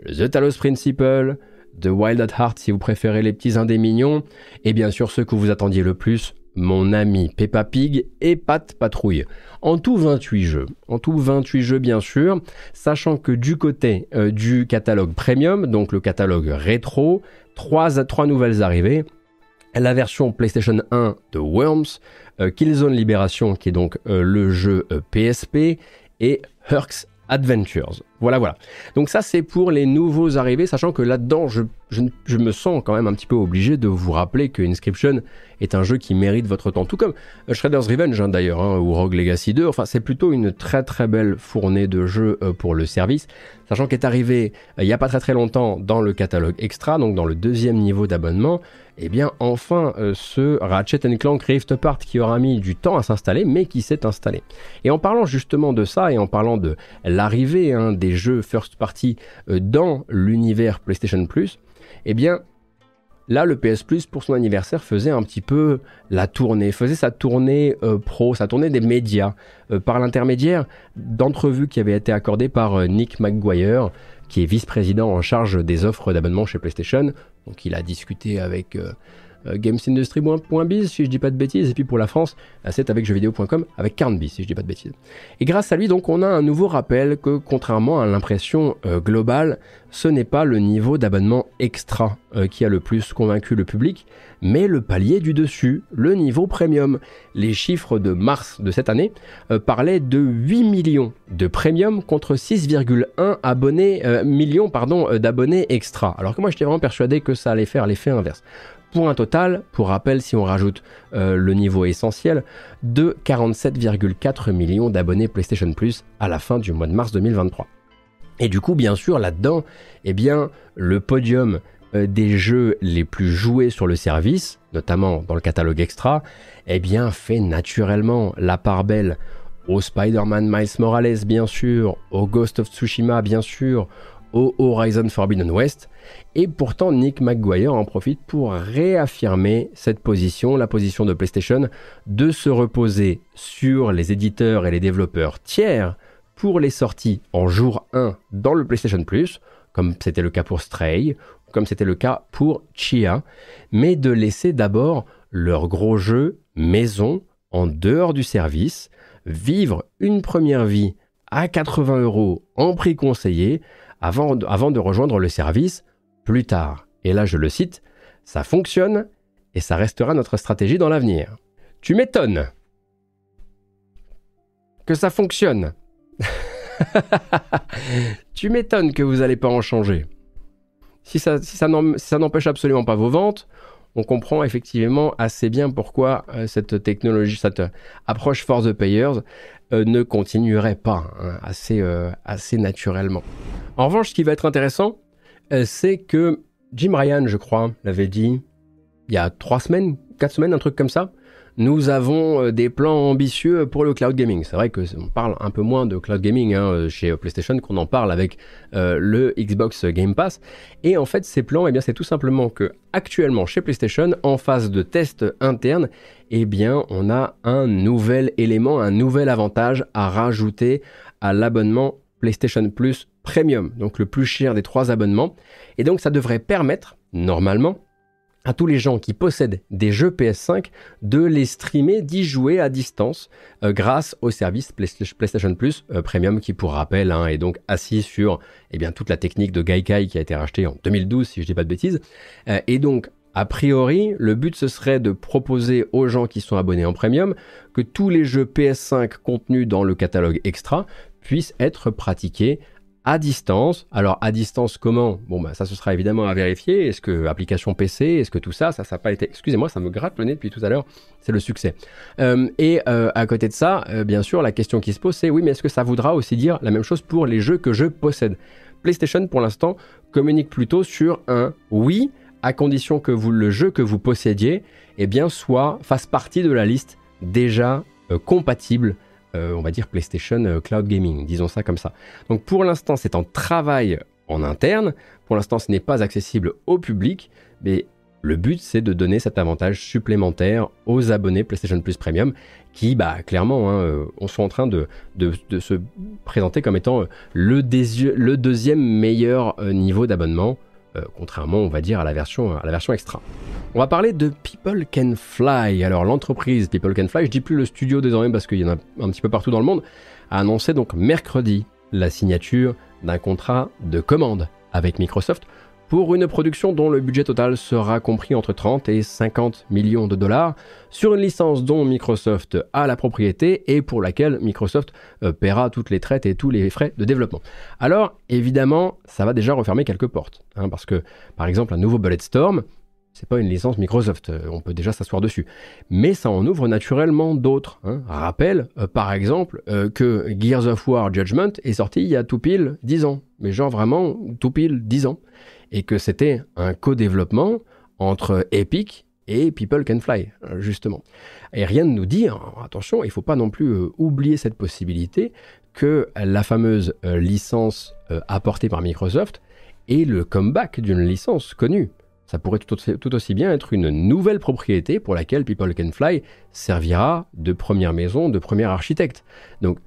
The Talos Principle, The Wild at Heart si vous préférez les petits indés mignons, et bien sûr ceux que vous attendiez le plus, mon ami Peppa Pig et Pat Patrouille. En tout 28 jeux. En tout 28 jeux bien sûr, sachant que du côté euh, du catalogue premium, donc le catalogue rétro, 3, 3 nouvelles arrivées. La version PlayStation 1 de Worms, euh, Killzone Libération qui est donc euh, le jeu PSP et Herx Adventures. Voilà, voilà. Donc ça, c'est pour les nouveaux arrivés, sachant que là-dedans, je, me sens quand même un petit peu obligé de vous rappeler que Inscription est un jeu qui mérite votre temps, tout comme euh, Shredder's Revenge hein, d'ailleurs, hein, ou Rogue Legacy 2. Enfin, c'est plutôt une très très belle fournée de jeux euh, pour le service, sachant qu'est arrivé euh, il n'y a pas très très longtemps dans le catalogue extra, donc dans le deuxième niveau d'abonnement, eh bien enfin ce Ratchet Clank Rift Apart qui aura mis du temps à s'installer, mais qui s'est installé. Et en parlant justement de ça, et en parlant de l'arrivée hein, des jeux first party euh, dans l'univers PlayStation Plus, eh bien là le PS Plus pour son anniversaire faisait un petit peu la tournée, faisait sa tournée euh, pro, sa tournée des médias euh, par l'intermédiaire d'entrevues qui avaient été accordées par Nick McGuire, qui est vice-président en charge des offres d'abonnement chez PlayStation. Donc il a discuté avec gamesindustry.biz si je dis pas de bêtises, et puis pour la France, euh, c'est avec jeuxvideo.com avec Carnby si je dis pas de bêtises. Et grâce à lui, donc, on a un nouveau rappel que contrairement à l'impression euh, globale, ce n'est pas le niveau d'abonnement extra qui a le plus convaincu le public, mais le palier du dessus, le niveau premium. Les chiffres de mars de cette année parlaient de 8 millions de premium contre 6,1 abonnés, millions pardon, d'abonnés extra. Alors que moi j'étais vraiment persuadé que ça allait faire l'effet inverse pour un total, pour rappel, si on rajoute euh, le niveau essentiel, de 47,4 millions d'abonnés PlayStation Plus à la fin du mois de mars 2023. Et du coup, bien sûr, là-dedans, eh bien, le podium euh, des jeux les plus joués sur le service, notamment dans le catalogue extra, eh bien, fait naturellement la part belle au Spider-Man Miles Morales, bien sûr, au Ghost of Tsushima, bien sûr, Horizon Forbidden West. Et pourtant, Nick McGuire en profite pour réaffirmer cette position, la position de PlayStation, de se reposer sur les éditeurs et les développeurs tiers pour les sorties en jour 1 dans le PlayStation Plus, comme c'était le cas pour Stray, comme c'était le cas pour Chia, mais de laisser d'abord leurs gros jeux maison en dehors du service, vivre une première vie à 80 euros en prix conseillé, avant, de rejoindre le service plus tard. Et là, je le cite, ça fonctionne et ça restera notre stratégie dans l'avenir. Tu m'étonnes que ça fonctionne. tu m'étonnes que vous n'allez pas en changer. Si ça, n'empêche absolument pas vos ventes, on comprend effectivement assez bien pourquoi euh, cette technologie, cette approche for the payers euh, ne continuerait pas hein, assez, euh, assez naturellement. En revanche, ce qui va être intéressant, c'est que Jim Ryan, je crois, l'avait dit il y a trois semaines, quatre semaines, un truc comme ça, nous avons euh, des plans ambitieux pour le cloud gaming. C'est vrai que on parle un peu moins de cloud gaming hein, chez PlayStation qu'on en parle avec euh, le Xbox Game Pass. Et en fait, ces plans, eh bien, c'est tout simplement que actuellement chez PlayStation, en phase de test interne, eh on a un nouvel élément, un nouvel avantage à rajouter à l'abonnement PlayStation Plus Premium, donc le plus cher des trois abonnements. Et donc, ça devrait permettre, normalement, à tous les gens qui possèdent des jeux PS5 de les streamer, d'y jouer à distance euh, grâce au service PlayStation Plus euh, Premium qui, pour rappel, hein, est donc assis sur eh bien, toute la technique de Gaikai qui a été rachetée en 2012, si je dis pas de bêtises. Euh, et donc, a priori, le but ce serait de proposer aux gens qui sont abonnés en Premium que tous les jeux PS5 contenus dans le catalogue extra puissent être pratiqués à distance. Alors à distance comment? Bon bah ça ce sera évidemment à vérifier. Est-ce que application PC, est-ce que tout ça, ça ça n'a pas été. Excusez-moi, ça me gratte le nez depuis tout à l'heure. C'est le succès. Euh, et euh, à côté de ça, euh, bien sûr, la question qui se pose c'est oui, mais est-ce que ça voudra aussi dire la même chose pour les jeux que je possède? PlayStation pour l'instant communique plutôt sur un oui à condition que vous le jeu que vous possédiez, eh bien soit fasse partie de la liste déjà compatible on va dire PlayStation euh, Cloud Gaming, disons ça comme ça. Donc pour l'instant, c'est en travail en interne. Pour l'instant, ce n'est pas accessible au public, mais le but, c'est de donner cet avantage supplémentaire aux abonnés PlayStation Plus Premium qui, bah, clairement, hein, euh, sont en train de, se présenter comme étant euh, le, deuxième meilleur euh, niveau d'abonnement, contrairement, on va dire, à la, version, à la version extra. On va parler de People Can Fly. Alors, l'entreprise People Can Fly, je dis plus le studio désormais parce qu'il y en a un petit peu partout dans le monde, a annoncé donc mercredi la signature d'un contrat de commande avec Microsoft pour une production dont le budget total sera compris entre 30 et 50 millions de dollars, sur une licence dont Microsoft a la propriété et pour laquelle Microsoft euh, paiera toutes les traites et tous les frais de développement. Alors, évidemment, ça va déjà refermer quelques portes, hein, parce que, par exemple, un nouveau Bulletstorm, c'est pas une licence Microsoft, euh, on peut déjà s'asseour dessus. Mais ça en ouvre naturellement d'autres. Hein. Rappelle, euh, par exemple, que Gears of War Judgment est sorti il y a tout pile 10 ans. Mais genre vraiment tout pile 10 ans et que c'était un co-développement entre Epic et People Can Fly, justement. Et rien ne nous dit, attention, il ne faut pas non plus euh, oublier cette possibilité que la fameuse euh, licence euh, apportée par Microsoft est le comeback d'une licence connue. Ça pourrait tout aussi, tout aussi, bien être une nouvelle propriété pour laquelle People Can Fly servira de première maison, de premier architecte. Donc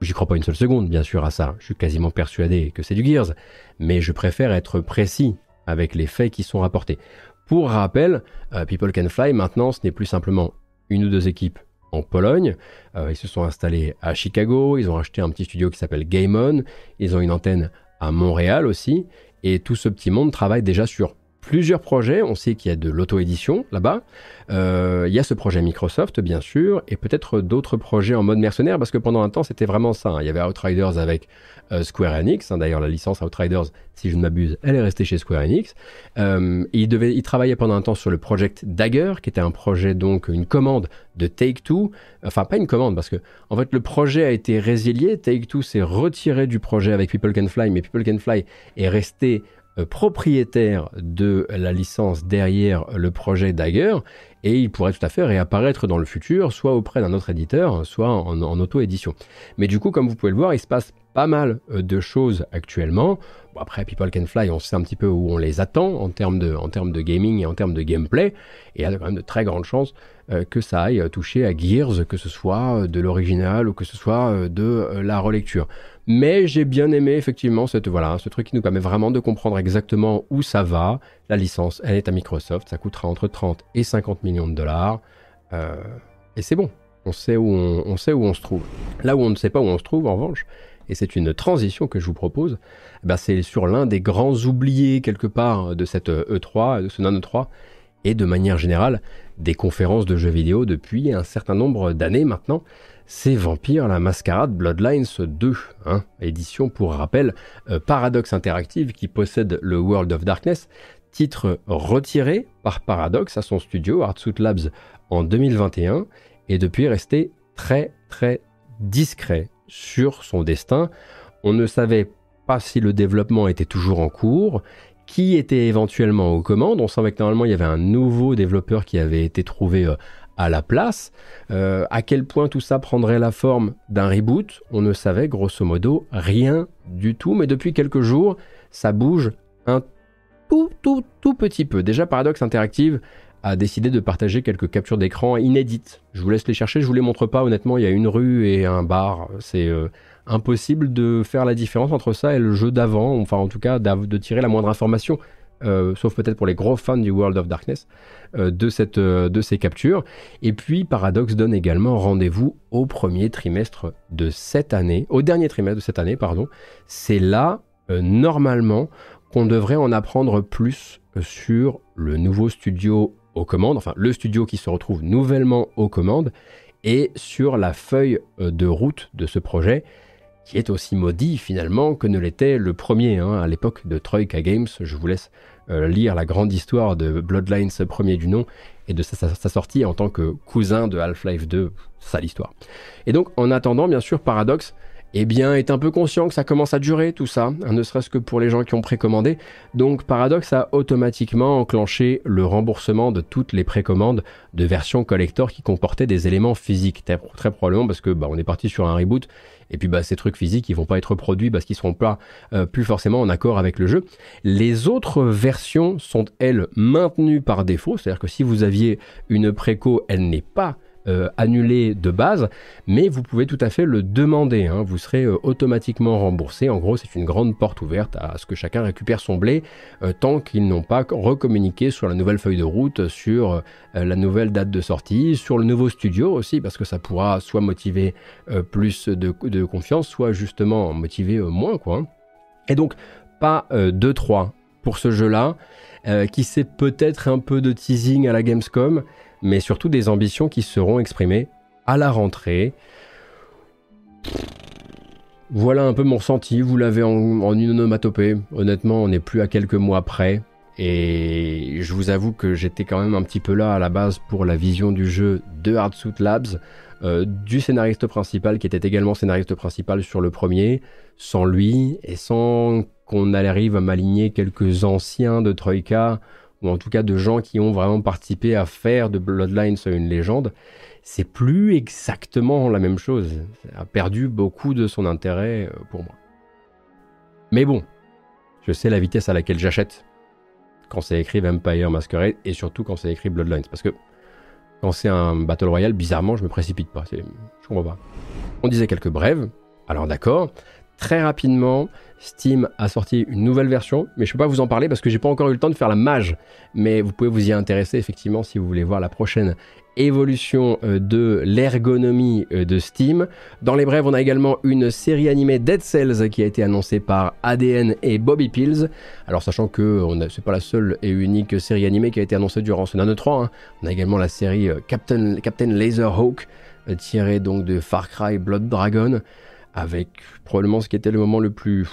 J'y crois pas une seule seconde, bien sûr, à ça. Je suis quasiment persuadé que c'est du Gears, mais je préfère être précis avec les faits qui sont rapportés. Pour rappel, euh, People Can Fly, maintenant, ce n'est plus simplement une ou deux équipes en Pologne. Euh, ils se sont installés à Chicago, ils ont acheté un petit studio qui s'appelle Game On, ils ont une antenne à Montréal aussi, et tout ce petit monde travaille déjà sur plusieurs projets. On sait qu'il y a de l'auto-édition là-bas. Euh, il y a ce projet Microsoft, bien sûr, et peut-être d'autres projets en mode mercenaire, parce que pendant un temps, c'était vraiment ça. Hein. Il y avait Outriders avec euh, Square Enix. Hein. D'ailleurs, la licence Outriders, si je ne m'abuse, elle est restée chez Square Enix. Euh, il, devait, il travaillait pendant un temps sur le Project Dagger, qui était un projet, donc, une commande de Take-Two. Enfin, pas une commande, parce que, en fait, le projet a été résilié. Take-Two s'est retiré du projet avec People Can Fly, mais People Can Fly est resté propriétaire de la licence derrière le projet Dagger et il pourrait tout à fait réapparaître dans le futur, soit auprès d'un autre éditeur, soit en, auto-édition. Mais du coup, comme vous pouvez le voir, il se passe pas mal euh, de choses actuellement. après, People Can Fly, on sait un petit peu où on les attend en termes de, en termes de gaming et en termes de gameplay, et il y a quand même de très grandes chances euh, que ça aille toucher à Gears, que ce soit de l'original ou que ce soit de la relecture. Mais j'ai bien aimé effectivement cette, voilà, ce truc qui nous permet vraiment de comprendre exactement où ça va. La licence, elle est à Microsoft, ça coûtera entre 30 et 50 millions de dollars. Euh, et c'est bon, on sait, où on, sait où on se trouve. Là où on ne sait pas où on se trouve, en revanche, et c'est une transition que je vous propose, eh ben c'est sur l'un des grands oubliés quelque part de cette E3, de ce non E3, et de manière générale des conférences de jeux vidéo depuis un certain nombre d'années maintenant. C'est Vampire la Mascarade Bloodlines 2, hein, édition pour rappel euh, Paradox Interactive qui possède le World of Darkness, titre retiré par Paradox à son studio Artsuit Labs en 2021 et depuis resté très très discret sur son destin. On ne savait pas si le développement était toujours en cours, qui était éventuellement aux commandes. On savait que normalement il y avait un nouveau développeur qui avait été trouvé euh, à la place. Euh, à quel point tout ça prendrait la forme d'un reboot, on ne savait grosso modo rien du tout, mais depuis quelques jours, ça bouge un tout tout tout petit peu. Déjà Paradox Interactive a décidé de partager quelques captures d'écran inédites. Je vous laisse les chercher, je vous les montre pas honnêtement, il y a une rue et un bar, c'est euh, impossible de faire la différence entre ça et le jeu d'avant, enfin en tout cas de tirer la moindre information. Euh, sauf peut-être pour les gros fans du World of Darkness, euh, de, cette, de ces captures. Et puis Paradox donne également rendez-vous au premier trimestre de cette année, au dernier trimestre de cette année, pardon. C'est là, normalement, qu'on devrait en apprendre plus sur le nouveau studio aux commandes, enfin le studio qui se retrouve nouvellement aux commandes, et sur la feuille de route de ce projet qui est aussi maudit finalement que ne l'était le premier hein, à l'époque de Troika Games. Je vous laisse euh, lire la grande histoire de Bloodlines premier du nom et de sa, sortie en tant que cousin de Half-Life 2, ça l'histoire. Et donc en attendant, bien sûr, Paradox eh bien, est un peu conscient que ça commence à durer tout ça, hein, ne serait-ce que pour les gens qui ont précommandé. Donc, Paradox a automatiquement enclenché le remboursement de toutes les précommandes de versions collector qui comportaient des éléments physiques, très, probablement parce que bah, on est parti sur un reboot. Et puis bah, ces trucs physiques, ils vont pas être reproduits parce qu'ils seront pas euh, plus forcément en accord avec le jeu. Les autres versions sont elles maintenues par défaut, c'est-à-dire que si vous aviez une préco, elle n'est pas euh, annulé de base, mais vous pouvez tout à fait le demander. Hein. Vous serez euh, automatiquement remboursé. En gros, c'est une grande porte ouverte à ce que chacun récupère son blé euh, tant qu'ils n'ont pas recommuniqué sur la nouvelle feuille de route, sur la nouvelle date de sortie, sur le nouveau studio aussi, parce que ça pourra soit motiver plus de, confiance, soit justement motiver moins. Quoi. Hein. Et donc, pas 2-3 pour ce jeu-là, qui c'est peut-être un peu de teasing à la Gamescom mais surtout des ambitions qui seront exprimées à la rentrée. Voilà un peu mon ressenti, vous l'avez en, une onomatopée. Honnêtement, on n'est plus à quelques mois près. Et je vous avoue que j'étais quand même un petit peu là à la base pour la vision du jeu de Hardsuit Labs, euh, du scénariste principal qui était également scénariste principal sur le premier. Sans lui et sans qu'on arrive à m'aligner quelques anciens de Troika ou en tout cas de gens qui ont vraiment participé à faire de Bloodlines une légende, c'est plus exactement la même chose. Ça a perdu beaucoup de son intérêt euh, pour moi. Mais bon, je sais la vitesse à laquelle j'achète quand c'est écrit Vampire Masquerade et surtout quand c'est écrit Bloodlines. Parce que quand c'est un Battle Royale, bizarrement, je me précipite pas. Je comprends pas. On disait quelques brèves. Alors d'accord, très rapidement, Steam a sorti une nouvelle version, mais je ne peux pas vous en parler parce que j'ai pas encore eu le temps de faire la mage. Mais vous pouvez vous y intéresser effectivement si vous voulez voir la prochaine évolution euh, de l'ergonomie euh, de Steam. Dans les brèves, on a également une série animée Dead Cells qui a été annoncée par ADN et Bobby Pills. Alors sachant que c'est pas la seule et unique série animée qui a été annoncée durant ce Nano 3, hein. on a également la série euh, Captain, Captain Laserhawk tirée donc de Far Cry Blood Dragon avec probablement ce qui était le moment le plus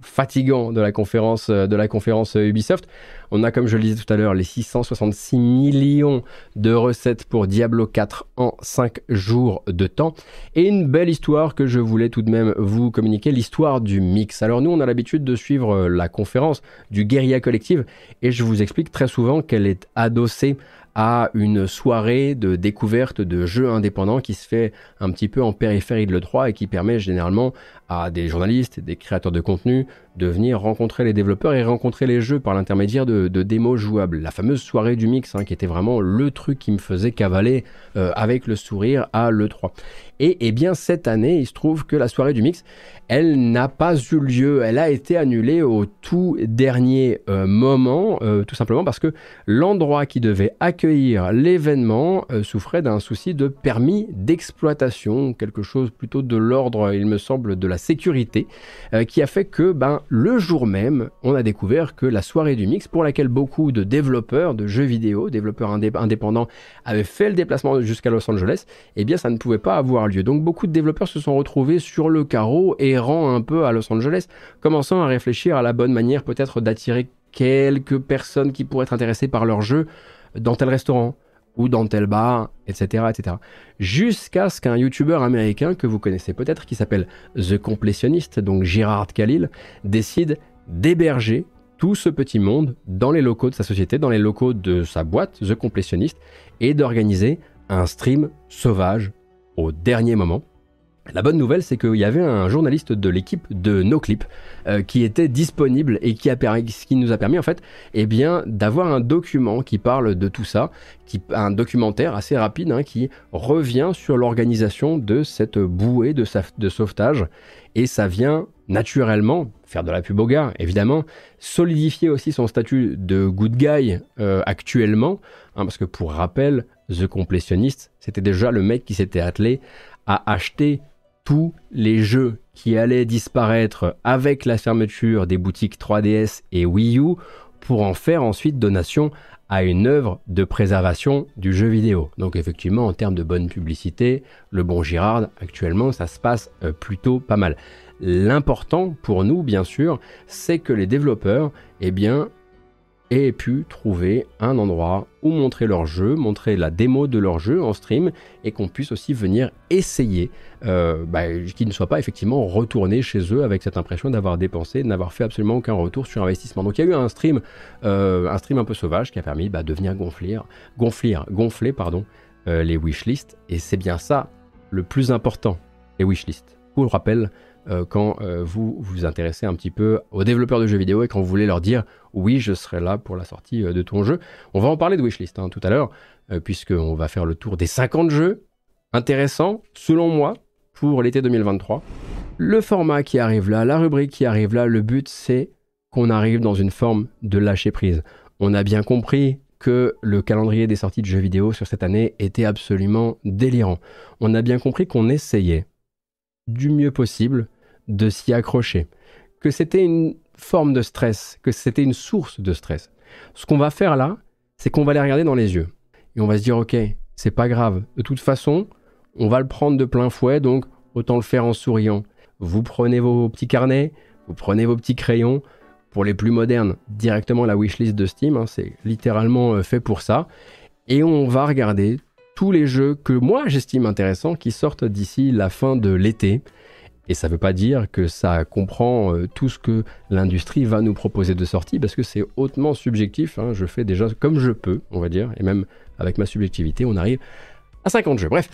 fatigant de la conférence, euh, de la conférence euh, Ubisoft. On a, comme je le disais tout à l'heure, les 666 millions de recettes pour Diablo 4 en 5 jours de temps. Et une belle histoire que je voulais tout de même vous communiquer, l'histoire du mix. Alors nous, on a l'habitude de suivre euh, la conférence du Guerilla Collective et je vous explique très souvent qu'elle est adossée à une soirée de découverte de jeux indépendants qui se fait un petit peu en périphérie de l'E3 et qui permet généralement à des journalistes, des créateurs de contenu de venir rencontrer les développeurs et rencontrer les jeux par l'intermédiaire de, démos jouables. La fameuse soirée du mix, hein, qui était vraiment le truc qui me faisait cavaler euh, avec le sourire à l'E3. Et eh bien cette année, il se trouve que la soirée du mix, elle n'a pas eu lieu, elle a été annulée au tout dernier euh, moment, euh, tout simplement parce que l'endroit qui devait accueillir l'événement souffrait d'un souci de permis d'exploitation, quelque chose plutôt de l'ordre, il me semble, de la sécurité, qui a fait que ben, le jour même, on a découvert que la soirée du mix, pour laquelle beaucoup de développeurs de jeux vidéo, développeurs indépendants, avaient fait le déplacement jusqu'à Los Angeles, eh bien ça ne pouvait pas avoir lieu. Donc beaucoup de développeurs se sont retrouvés sur le carreau, errant un peu à Los Angeles, commençant à réfléchir à la bonne manière peut-être d'attirer quelques personnes qui pourraient être intéressées par leur jeu dans tel restaurant, ou dans tel bar, etc. etc. Jusqu'à ce qu'un youtubeur américain que vous connaissez peut-être, qui s'appelle The Completionist, donc Girard Khalil, décide d'héberger tout ce petit monde dans les locaux de sa société, dans les locaux de sa boîte, The Completionist, et d'organiser un stream sauvage au dernier moment la bonne nouvelle, c'est qu'il y avait un journaliste de l'équipe de NoClip euh, qui était disponible et qui, qui nous a permis en fait, eh bien, d'avoir un document qui parle de tout ça, qui, un documentaire assez rapide hein, qui revient sur l'organisation de cette bouée de, sauvetage. Et ça vient naturellement faire de la pub au gars, évidemment, solidifier aussi son statut de good guy euh, actuellement, hein, parce que pour rappel, The Completionist, c'était déjà le mec qui s'était attelé à acheter tous les jeux qui allaient disparaître avec la fermeture des boutiques 3DS et Wii U pour en faire ensuite donation à une œuvre de préservation du jeu vidéo. Donc effectivement, en termes de bonne publicité, le bon Girard, actuellement, ça se passe euh, plutôt pas mal. L'important pour nous, bien sûr, c'est que les développeurs, eh bien, aient pu trouver un endroit où montrer leur jeu, montrer la démo de leur jeu en stream et qu'on puisse aussi venir essayer, euh, bah, qu'ils ne soient pas effectivement retournés chez eux avec cette impression d'avoir dépensé, de n'avoir fait absolument aucun retour sur investissement. Donc il y a eu un stream, euh, un stream un peu sauvage qui a permis bah, de venir gonfler, gonfler, gonfler pardon, euh, les wishlists et c'est bien ça le plus important, les wishlists. Pour rappel, euh, quand euh, vous vous intéressez un petit peu aux développeurs de jeux vidéo et quand vous voulez leur dire oui, je serai là pour la sortie euh, de ton jeu. On va en parler de wishlist hein, tout à l'heure, puisqu'on va faire le tour des 50 jeux intéressants, selon moi, pour l'été 2023. Le format qui arrive là, la rubrique qui arrive là, le but c'est qu'on arrive dans une forme de lâcher prise. On a bien compris que le calendrier des sorties de jeux vidéo sur cette année était absolument délirant. On a bien compris qu'on essayait du mieux possible de s'y accrocher, que c'était une forme de stress, que c'était une source de stress. Ce qu'on va faire là, c'est qu'on va les regarder dans les yeux et on va se dire ok, c'est pas grave. De toute façon, on va le prendre de plein fouet, donc autant le faire en souriant. Vous prenez vos petits carnets, vous prenez vos petits crayons. Pour les plus modernes, directement la wishlist de Steam, hein, c'est littéralement euh, fait pour ça. Et on va regarder tous les jeux que moi j'estime intéressants qui sortent d'ici la fin de l'été. Et ça ne veut pas dire que ça comprend euh, tout ce que l'industrie va nous proposer de sortie, parce que c'est hautement subjectif. Hein. Je fais déjà comme je peux, on va dire, et même avec ma subjectivité, on arrive à 50 jeux. Bref,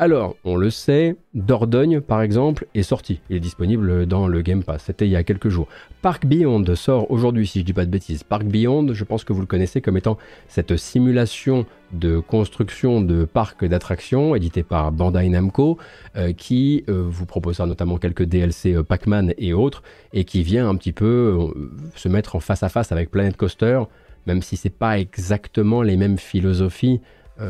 alors, on le sait, Dordogne, par exemple, est sorti. Il est disponible dans le Game Pass. C'était il y a quelques jours. Park Beyond sort aujourd'hui, si je dis pas de bêtises. Park Beyond, je pense que vous le connaissez comme étant cette simulation de construction de parcs d'attractions édité par Bandai Namco, euh, qui euh, vous proposera notamment quelques DLC euh, Pac-Man et autres, et qui vient un petit peu se mettre en face à face avec Planet Coaster, même si c'est pas exactement les mêmes philosophies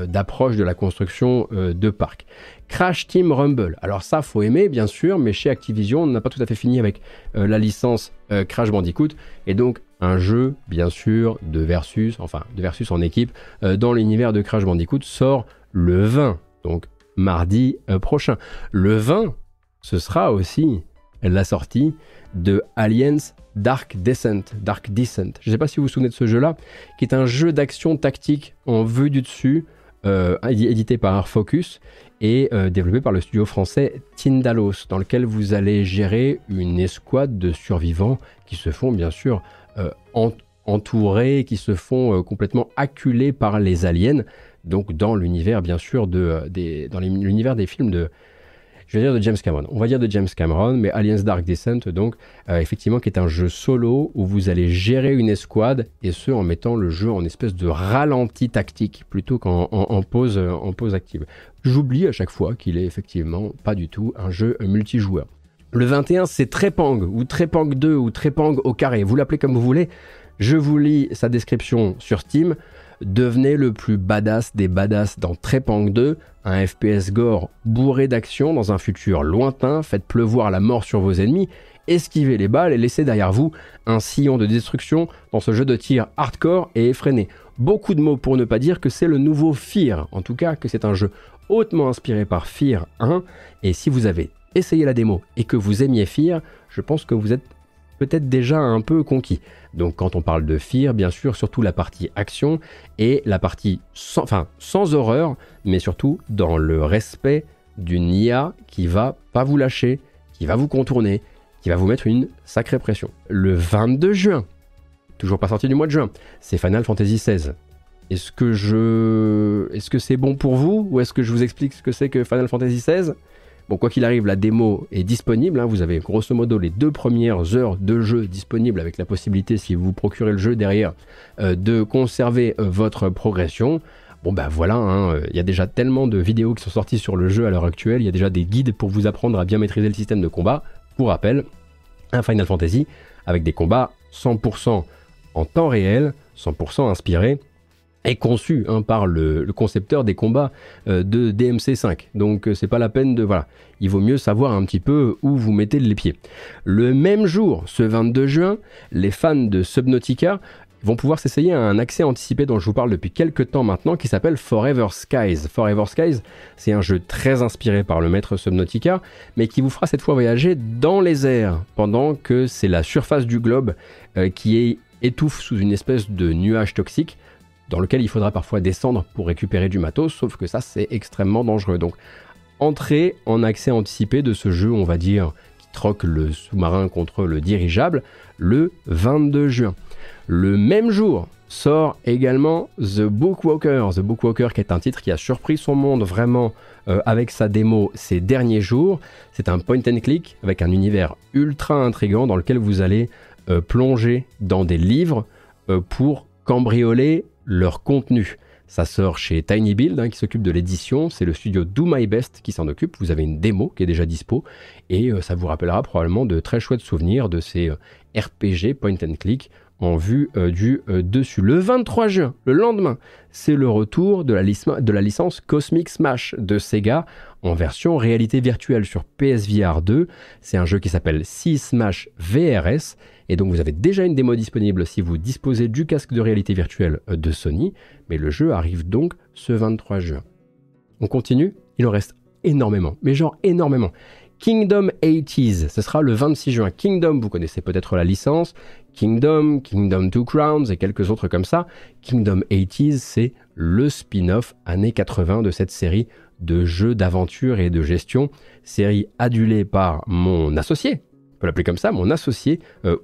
d'approche de la construction euh, de parcs. Crash Team Rumble. Alors ça, faut aimer, bien sûr, mais chez Activision, on n'a pas tout à fait fini avec euh, la licence Crash Bandicoot. Et donc, un jeu, bien sûr, de versus, enfin, de versus en équipe, dans l'univers de Crash Bandicoot sort le 20, donc mardi prochain. Le 20, ce sera aussi la sortie de Aliens Dark Descent. Dark Descent. Je ne sais pas si vous vous souvenez de ce jeu-là, qui est un jeu d'action tactique en vue du dessus, euh, édité par Art Focus et euh, développé par le studio français Tindalos, dans lequel vous allez gérer une escouade de survivants qui se font bien sûr euh, entourer, qui se font complètement acculés par les aliens, donc dans l'univers bien sûr de, dans l'univers des films de, je vais dire de James Cameron. On va dire de James Cameron, mais Aliens Dark Descent, donc, euh, effectivement, qui est un jeu solo où vous allez gérer une escouade, et ce, en mettant le jeu en espèce de ralenti tactique, plutôt qu'en pause, en pause active. J'oublie à chaque fois qu'il est effectivement pas du tout un jeu multijoueur. Le 21, c'est Trepang, ou Trepang 2, ou Trepang au carré, vous l'appelez comme vous voulez. Je vous lis sa description sur Steam. Devenez le plus badass des badass dans Trepang 2, un FPS gore bourré d'action dans un futur lointain, faites pleuvoir la mort sur vos ennemis, esquivez les balles et laissez derrière vous un sillon de destruction dans ce jeu de tir hardcore et effréné. Beaucoup de mots pour ne pas dire que c'est le nouveau Fear, en tout cas que c'est un jeu hautement inspiré par Fear 1, et si vous avez essayé la démo et que vous aimiez Fear, je pense que vous êtes peut-être déjà un peu conquis. Donc quand on parle de Fear, bien sûr, surtout la partie action et la partie sans, enfin, sans horreur, mais surtout dans le respect d'une IA qui va pas vous lâcher, qui va vous contourner, qui va vous mettre une sacrée pression. Le 22 juin, toujours pas sorti du mois de juin, c'est Final Fantasy XVI. Est-ce que je, est-ce que c'est bon pour vous ou est-ce que je vous explique ce que c'est que Final Fantasy XVI Bon, quoi qu'il arrive, la démo est disponible. Hein. Vous avez grosso modo les deux premières heures de jeu disponibles avec la possibilité, si vous procurez le jeu derrière, euh, de conserver euh, votre progression. Bon ben voilà, hein, il y a déjà tellement de vidéos qui sont sorties sur le jeu à l'heure actuelle, il y a déjà des guides pour vous apprendre à bien maîtriser le système de combat. Pour rappel, un Final Fantasy avec des combats 100% en temps réel, 100% inspirés est conçu hein, par le, concepteur des combats euh, de DMC5. Donc euh, c'est pas la peine de voilà, il vaut mieux savoir un petit peu où vous mettez les pieds. Le même jour, ce 22 juin, les fans de Subnautica vont pouvoir s'essayer à un accès anticipé dont je vous parle depuis quelques temps maintenant qui s'appelle Forever Skies. Forever Skies, c'est un jeu très inspiré par le maître Subnautica, mais qui vous fera cette fois voyager dans les airs, pendant que c'est la surface du globe euh, qui est étouffe sous une espèce de nuage toxique dans lequel il faudra parfois descendre pour récupérer du matos, sauf que ça c'est extrêmement dangereux. Donc entrée en accès anticipé de ce jeu, on va dire, qui troque le sous-marin contre le dirigeable, le 22 juin. Le même jour sort également The Bookwalker. The Bookwalker qui est un titre qui a surpris son monde vraiment euh, avec sa démo ces derniers jours. C'est un point and click avec un univers ultra intrigant dans lequel vous allez euh, plonger dans des livres euh, pour cambrioler leur contenu. Ça sort chez Tiny Build hein, qui s'occupe de l'édition. C'est le studio Do My Best qui s'en occupe. Vous avez une démo qui est déjà dispo et ça vous rappellera probablement de très chouettes souvenirs de ces RPG point and click en vue euh, du euh, dessus. Le 23 juin, le lendemain, c'est le retour de la, de la, licence Cosmic Smash de Sega en version réalité virtuelle sur PSVR 2. C'est un jeu qui s'appelle Sea Smash VRS. Et donc vous avez déjà une démo disponible si vous disposez du casque de réalité virtuelle euh, de Sony. Mais le jeu arrive donc ce 23 juin. On continue, il en reste énormément, mais genre énormément. Kingdom 80s, ce sera le 26 juin. Kingdom, vous connaissez peut-être la licence. Kingdom, Kingdom Two Crowns et quelques autres comme ça. Kingdom 80s, c'est le spin-off années 80 de cette série de jeux d'aventure et de gestion. Série adulée par mon associé, on peut l'appeler comme ça, mon associé euh,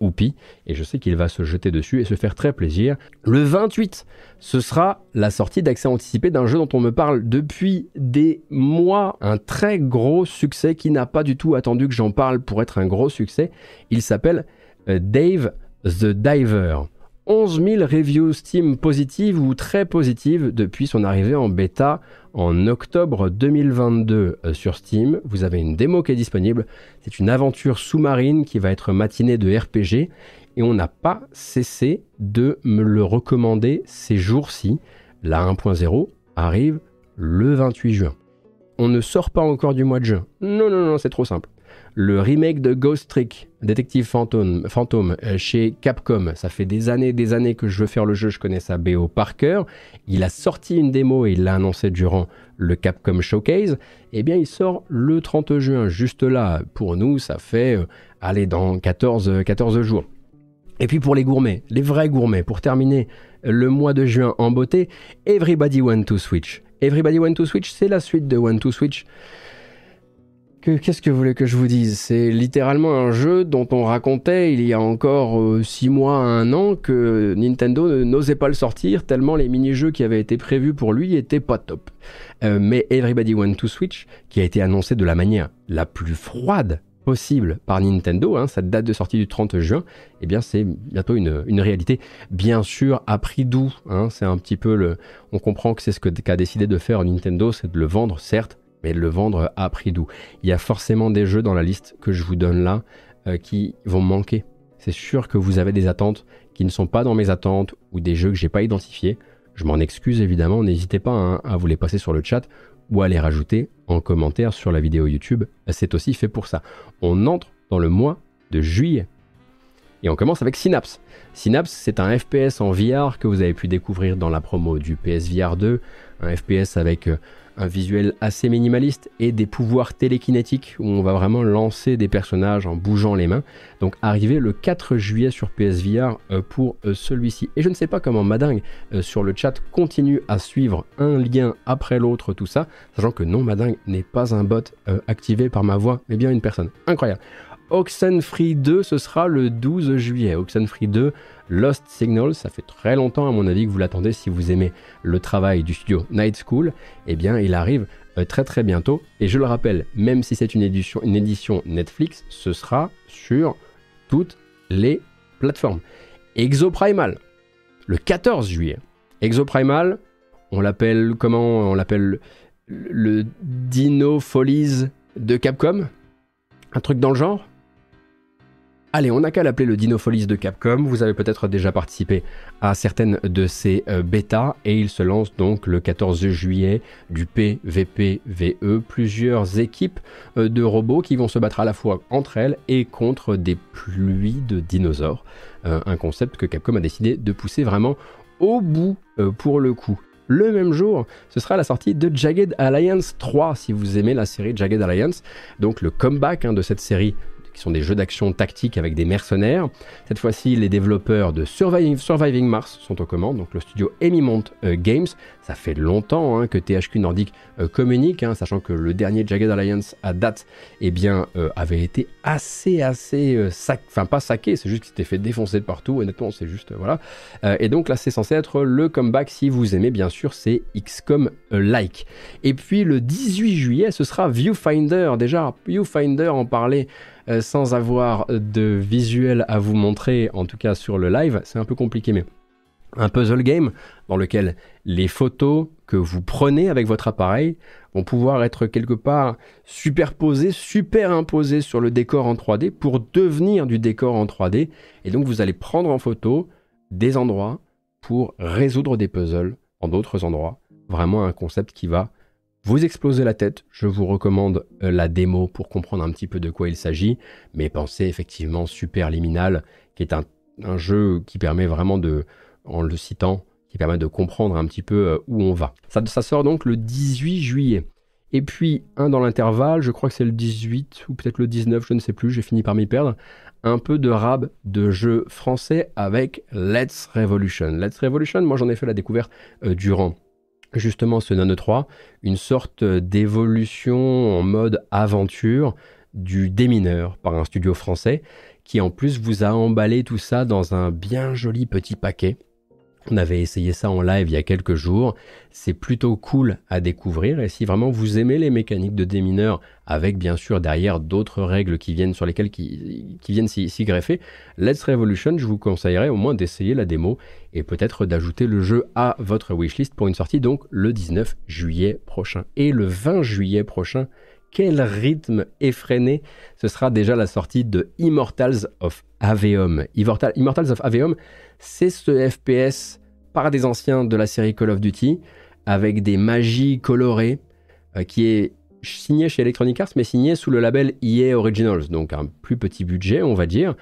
et je sais qu'il va se jeter dessus et se faire très plaisir. Le 28, ce sera la sortie d'accès anticipé d'un jeu dont on me parle depuis des mois, un très gros succès qui n'a pas du tout attendu que j'en parle pour être un gros succès. Il s'appelle euh, Dave the Diver. 11 000 reviews Steam positives ou très positives depuis son arrivée en bêta en octobre 2022 euh, sur Steam. Vous avez une démo qui est disponible. C'est une aventure sous-marine qui va être matinée de RPG et on n'a pas cessé de me le recommander ces jours-ci. La 1.0 arrive le 28 juin. On ne sort pas encore du mois de juin. Non, non, non, c'est trop simple le remake de Ghost Trick, Détective Fantôme, Fantôme euh, chez Capcom. Ça fait des années des années que je veux faire le jeu, je connais sa BO par cœur. Il a sorti une démo et il l'a annoncé durant le Capcom Showcase. Eh bien, il sort le 30 juin, juste là. Pour nous, ça fait, euh, allez, dans 14, 14 jours. Et puis pour les gourmets, les vrais gourmets, pour terminer le mois de juin en beauté, Everybody Want to Switch. Everybody Want to Switch, c'est la suite de Want to Switch qu'est-ce que vous voulez que je vous dise? C'est littéralement un jeu dont on racontait il y a encore 6 euh, mois à un an que Nintendo n'osait pas le sortir tellement les mini-jeux qui avaient été prévus pour lui étaient pas top. Euh, mais Everybody Want to Switch, qui a été annoncé de la manière la plus froide possible par Nintendo, hein, date de sortie du 30 juin, eh bien c'est bientôt une, réalité. Bien sûr, à prix doux, hein, c'est un petit peu le... On comprend que c'est ce qu'a décidé de faire Nintendo, c'est de le vendre, certes, mais le vendre à prix doux. Il y a forcément des jeux dans la liste que je vous donne là euh, qui vont manquer. C'est sûr que vous avez des attentes qui ne sont pas dans mes attentes ou des jeux que j'ai pas identifiés. Je m'en excuse évidemment, n'hésitez pas hein, à vous les passer sur le chat ou à les rajouter en commentaire sur la vidéo YouTube. C'est aussi fait pour ça. On entre dans le mois de juillet. Et on commence avec Synapse. Synapse, c'est un FPS en VR que vous avez pu découvrir dans la promo du PSVR 2. Un FPS avec euh, un visuel assez minimaliste et des pouvoirs télékinétiques où on va vraiment lancer des personnages en bougeant les mains. Donc arrivé le 4 juillet sur PSVR euh, pour euh, celui-ci. Et je ne sais pas comment Madingue euh, sur le chat continue à suivre un lien après l'autre tout ça, sachant que non Madingue n'est pas un bot activé par ma voix, mais bien une personne. Incroyable. Oxenfree 2, ce sera le 12 juillet. Oxenfree 2, Lost Signals, ça fait très longtemps à mon avis que vous l'attendez si vous aimez le travail du studio Night School. Eh bien, il arrive euh, très très bientôt. Et je le rappelle, même si c'est une édition, Netflix, ce sera sur toutes les plateformes. Exoprimal, le 14 juillet. Exoprimal, on l'appelle comment? On l'appelle le Dino Follies de Capcom? Un truc dans le genre? Allez, on n'a qu'à l'appeler le Dinopholis de Capcom. Vous avez peut-être déjà participé à certaines de ces euh, bêtas et il se lance donc le 14 juillet du PVPVE. Plusieurs équipes euh, de robots qui vont se battre à la fois entre elles et contre des pluies de dinosaures. Euh, un concept que Capcom a décidé de pousser vraiment au bout pour le coup. Le même jour, ce sera la sortie de Jagged Alliance 3, si vous aimez la série Jagged Alliance, donc le comeback hein, de cette série qui sont des jeux d'action tactique avec des mercenaires. Cette fois-ci, les développeurs de Surviving, Mars sont aux commandes, donc le studio Emimont euh, Games. Ça fait longtemps hein, que THQ Nordic euh, communique, hein, sachant que le dernier Jagged Alliance à date eh bien, avait été assez, assez, enfin pas saqué, c'est juste qu'il s'était fait défoncer de partout, honnêtement, c'est juste, voilà. et donc là, c'est censé être le comeback, si vous aimez, bien sûr, c'est XCOM-like. Et puis le 18 juillet, ce sera Viewfinder. Déjà, Viewfinder en parlait euh, sans avoir de visuel à vous montrer, en tout cas sur le live, c'est un peu compliqué, mais un puzzle game dans lequel les photos que vous prenez avec votre appareil vont pouvoir être quelque part superposées, superimposées sur le décor en 3D pour devenir du décor en 3D. Et donc vous allez prendre en photo des endroits pour résoudre des puzzles en d'autres endroits. Vraiment un concept qui va vous exploser la tête. Je vous recommande euh, la démo pour comprendre un petit peu de quoi il s'agit. Mais pensez effectivement Super Liminal, qui est un, jeu qui permet vraiment de, en le citant, qui permet de comprendre un petit peu euh, où on va. Ça, ça sort donc le 18 juillet. Et puis, un dans l'intervalle, je crois que c'est le 18 ou peut-être le 19, je ne sais plus, j'ai fini par m'y perdre, un peu de rab de jeux français avec Let's Revolution. Let's Revolution, moi j'en ai fait la découverte euh, durant justement ce None 3, une sorte d'évolution en mode aventure du démineur par un studio français qui en plus vous a emballé tout ça dans un bien joli petit paquet on avait essayé ça en live il y a quelques jours. C'est plutôt cool à découvrir. Et si vraiment vous aimez les mécaniques de démineur, avec bien sûr derrière d'autres règles qui viennent sur lesquelles qui, viennent s'y greffer, Let's Revolution, je vous conseillerais au moins d'essayer la démo et peut-être d'ajouter le jeu à votre wishlist pour une sortie donc le 19 juillet prochain. Et le 20 juillet prochain, quel rythme effréné Ce sera déjà la sortie de Immortals of Aveum. Immortals of Aveum, c'est ce FPS par des anciens de la série Call of Duty, avec des magies colorées, euh, qui est signé chez Electronic Arts, mais signé sous le label EA Originals, donc un plus petit budget, on va dire.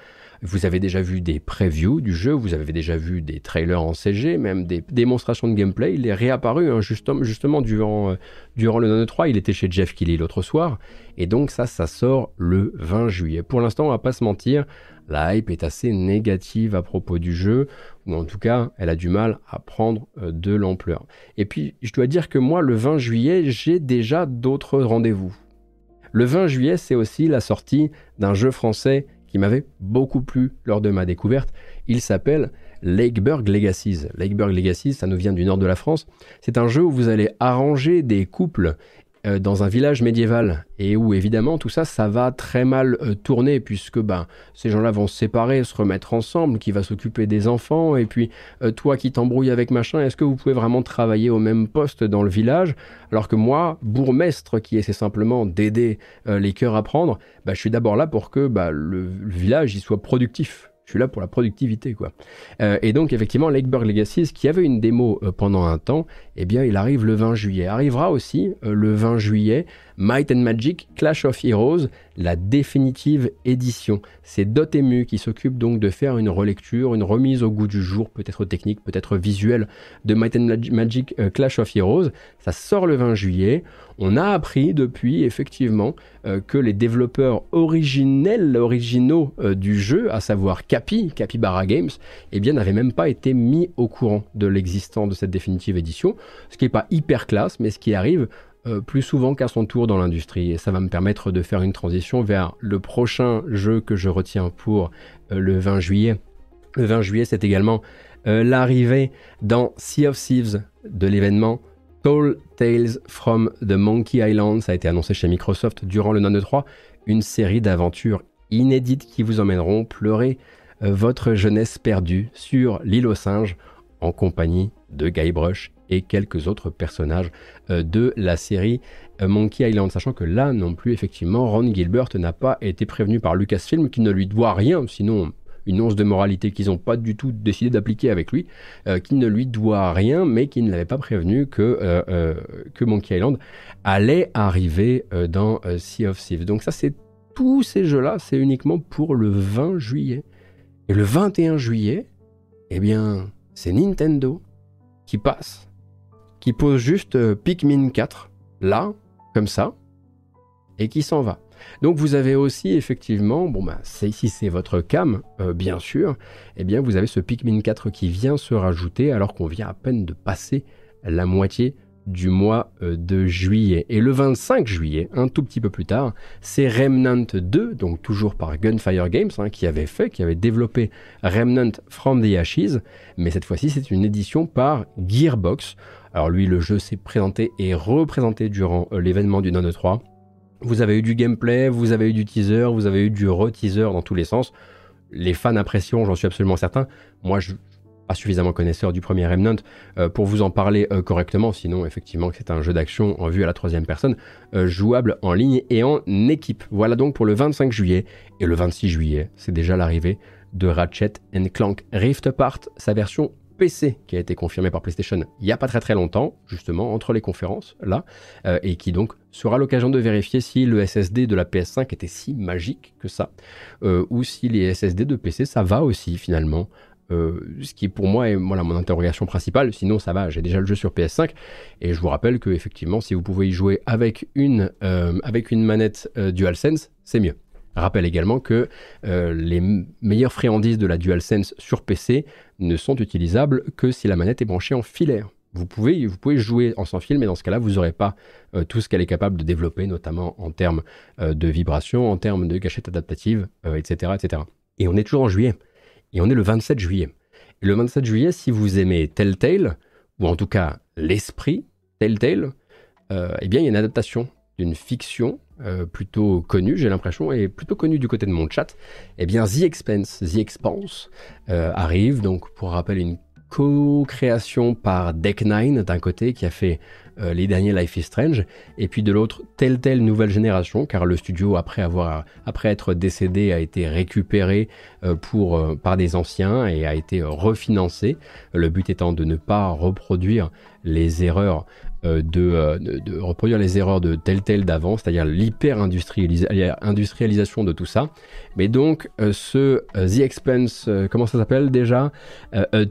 Vous avez déjà vu des previews du jeu, vous avez déjà vu des trailers en CG, même des démonstrations de gameplay. Il est réapparu hein, justement, durant, euh, le None 3. Il était chez Jeff Kelly l'autre soir. Et donc ça, ça sort le 20 juillet. Pour l'instant, on va pas se mentir, la hype est assez négative à propos du jeu, ou en tout cas, elle a du mal à prendre euh, de l'ampleur. Et puis, je dois dire que moi, le 20 juillet, j'ai déjà d'autres rendez-vous. Le 20 juillet, c'est aussi la sortie d'un jeu français qui m'avait beaucoup plu lors de ma découverte. Il s'appelle Lakeburg Legacies. Lakeburg Legacies, ça nous vient du nord de la France. C'est un jeu où vous allez arranger des couples euh, dans un village médiéval. Et où évidemment tout ça, ça va très mal euh, tourner puisque ben, ces gens-là vont se séparer, se remettre ensemble, qui va s'occuper des enfants. Et puis euh, toi qui t'embrouilles avec machin, est-ce que vous pouvez vraiment travailler au même poste dans le village? Alors que moi, bourgmestre qui essaie simplement d'aider les cœurs à prendre, ben, je suis d'abord là pour que ben, le, le village il soit productif je suis là pour la productivité, quoi. Euh, et donc, effectivement, Lakeburg Legacies, qui avait une démo euh, pendant un temps, eh bien, il arrive le 20 juillet. Arrivera aussi euh, le 20 juillet Might and Magic Clash of Heroes, la définitive édition. C'est Dotemu qui s'occupe donc de faire une relecture, une remise au goût du jour, peut-être technique, peut-être visuelle, de Might and Magic Clash of Heroes. Ça sort le 20 juillet. On a appris depuis effectivement euh, que les développeurs originels, originaux euh, du jeu, à savoir Capi, Capybara Games, eh bien n'avaient même pas été mis au courant de l'existence de cette définitive édition, ce qui n'est pas hyper classe, mais ce qui arrive euh, plus souvent qu'à son tour dans l'industrie. Et ça va me permettre de faire une transition vers le prochain jeu que je retiens pour le 20 juillet. Le 20 juillet, c'est également l'arrivée dans Sea of Thieves de l'événement Tall Tales from the Monkey Island, ça a été annoncé chez Microsoft durant le None 3, une série d'aventures inédites qui vous emmèneront pleurer euh, votre jeunesse perdue sur l'île aux singes en compagnie de Guybrush et quelques autres personnages euh, de la série euh, Monkey Island, sachant que là non plus effectivement Ron Gilbert n'a pas été prévenu par Lucasfilm qui ne lui doit rien, sinon une once de moralité qu'ils n'ont pas du tout décidé d'appliquer avec lui, euh, qui ne lui doit rien, mais qui ne l'avait pas prévenu que, euh, euh, Monkey Island allait arriver dans Sea of Thieves. Donc ça, c'est tous ces jeux-là, c'est uniquement pour le 20 juillet. Et le 21 juillet, eh bien, c'est Nintendo qui passe, qui pose juste Pikmin 4, là, comme ça, et qui s'en va. Donc vous avez aussi effectivement, bon bah ici c'est votre cam, euh, bien sûr, eh bien vous avez ce Pikmin 4 qui vient se rajouter alors qu'on vient à peine de passer la moitié du mois euh, de juillet. Et le 25 juillet, un tout petit peu plus tard, c'est Remnant 2, donc toujours par Gunfire Games, hein, qui avait fait, qui avait développé Remnant from the Ashes, mais cette fois-ci c'est une édition par Gearbox. Alors lui, le jeu s'est présenté et représenté durant euh, l'événement du Non 3. Vous avez eu du gameplay, vous avez eu du teaser, vous avez eu du re-teaser dans tous les sens. Les fans apprécient, j'en suis absolument certain. Moi, je, pas suffisamment connaisseur du premier Remnant euh, pour vous en parler euh, correctement, sinon effectivement c'est un jeu d'action en vue à la troisième personne, euh, jouable en ligne et en équipe. Voilà donc pour le 25 juillet et le 26 juillet, c'est déjà l'arrivée de Ratchet Clank Rift Apart, sa version PC qui a été confirmée par PlayStation il n'y a pas très très longtemps, justement entre les conférences là, et qui donc sera l'occasion de vérifier si le SSD de la PS5 était si magique que ça, ou si les SSD de PC ça va aussi finalement euh, ce qui pour moi est voilà, mon interrogation principale. Sinon, ça va, j'ai déjà le jeu sur PS5. Et je vous rappelle que effectivement, si vous pouvez y jouer avec une, euh, avec une manette euh, DualSense, c'est mieux. Rappelle également que les meilleures friandises de la DualSense sur PC ne sont utilisables que si la manette est branchée en filaire. Vous pouvez, vous pouvez jouer en sans fil, mais dans ce cas-là, vous n'aurez pas tout ce qu'elle est capable de développer, notamment en termes de vibration, en termes de gâchette adaptative, etc., etc. Et on est toujours en juillet et on est le 27 juillet. Et le 27 juillet, si vous aimez Telltale, ou en tout cas l'esprit Telltale, euh, eh bien il y a une adaptation d'une fiction euh, plutôt connue, j'ai l'impression, et plutôt connue du côté de mon chat. Eh bien The Expense, The Expanse euh, arrive, donc pour rappel une co-création par Deck9 d'un côté qui a fait euh, les derniers Life is Strange, et puis de l'autre telle telle nouvelle génération, car le studio après avoir après être décédé a été récupéré pour par des anciens et a été refinancé. Le but étant de ne pas reproduire les erreurs de, de, reproduire les erreurs de Telltale d'avant, c'est-à-dire l'hyper-industrialisation de tout ça. Mais donc, ce The Expense, comment ça s'appelle déjà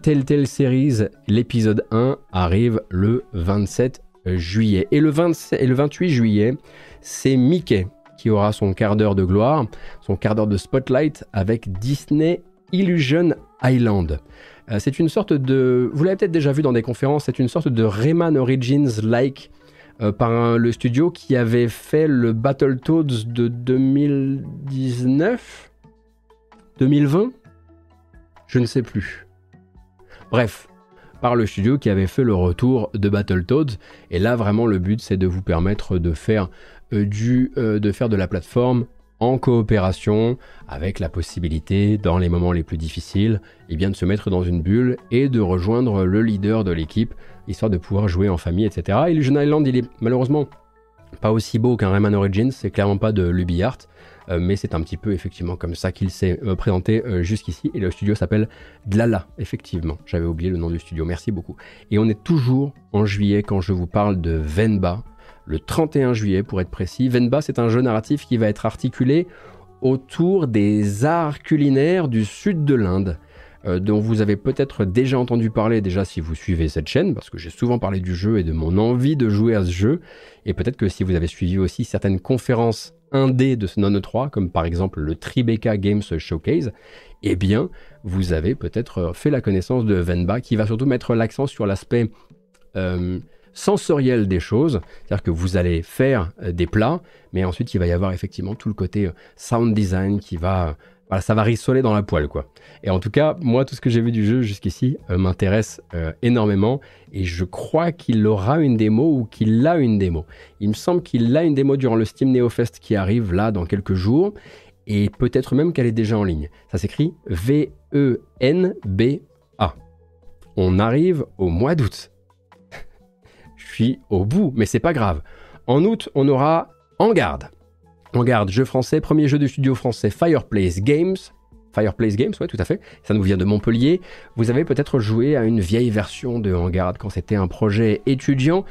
Telltale Series, l'épisode 1 arrive le 27 juillet. Et le, 27, et le 28 juillet, c'est Mickey qui aura son quart d'heure de gloire, son quart d'heure de spotlight avec Disney Illusion Island. Euh, c'est une sorte de... Vous l'avez peut-être déjà vu dans des conférences, c'est une sorte de Rayman Origins-like euh, par le studio qui avait fait le Battletoads de 2019 2020 Je ne sais plus. Bref, par le studio qui avait fait le retour de Battletoads. Et là, vraiment, le but, c'est de vous permettre de faire, euh, du, de faire de la plateforme en coopération, avec la possibilité, dans les moments les plus difficiles, et eh bien, de se mettre dans une bulle et de rejoindre le leader de l'équipe, histoire de pouvoir jouer en famille, etc. Illusion Island, il est malheureusement pas aussi beau qu'un Rayman Origins, c'est clairement pas de l'UbiArt, euh, mais c'est un petit peu effectivement comme ça qu'il s'est euh, présenté euh, jusqu'ici. Et le studio s'appelle Dlala, effectivement. J'avais oublié le nom du studio, merci beaucoup. Et on est toujours en juillet quand je vous parle de Venba, le 31 juillet pour être précis. Venba, c'est un jeu narratif qui va être articulé autour des arts culinaires du sud de l'Inde. dont vous avez peut-être déjà entendu parler déjà si vous suivez cette chaîne, parce que j'ai souvent parlé du jeu et de mon envie de jouer à ce jeu, et peut-être que si vous avez suivi aussi certaines conférences indé de ce non 3, comme par exemple le Tribeca Games Showcase, eh bien, vous avez peut-être fait la connaissance de Venba, qui va surtout mettre l'accent sur l'aspect euh, sensoriel des choses, c'est-à-dire que vous allez faire euh, des plats, mais ensuite il va y avoir effectivement tout le côté euh, sound design qui va ça va rissoler dans la poêle, quoi. Et en tout cas, moi, tout ce que j'ai vu du jeu jusqu'ici euh, m'intéresse euh, énormément. Et je crois qu'il aura une démo ou qu'il a une démo. Il me semble qu'il a une démo durant le Steam NeoFest qui arrive là dans quelques jours. Et peut-être même qu'elle est déjà en ligne. Ça s'écrit V-E-N-B-A. On arrive au mois d'août. Suis au bout, mais c'est pas grave. En août, on aura En Garde. On garde jeu français, premier jeu de studio français Fireplace Games. Fireplace Games, ouais, tout à fait. Ça nous vient de Montpellier. Vous avez peut-être joué à une vieille version de Hangarde quand c'était un projet étudiant.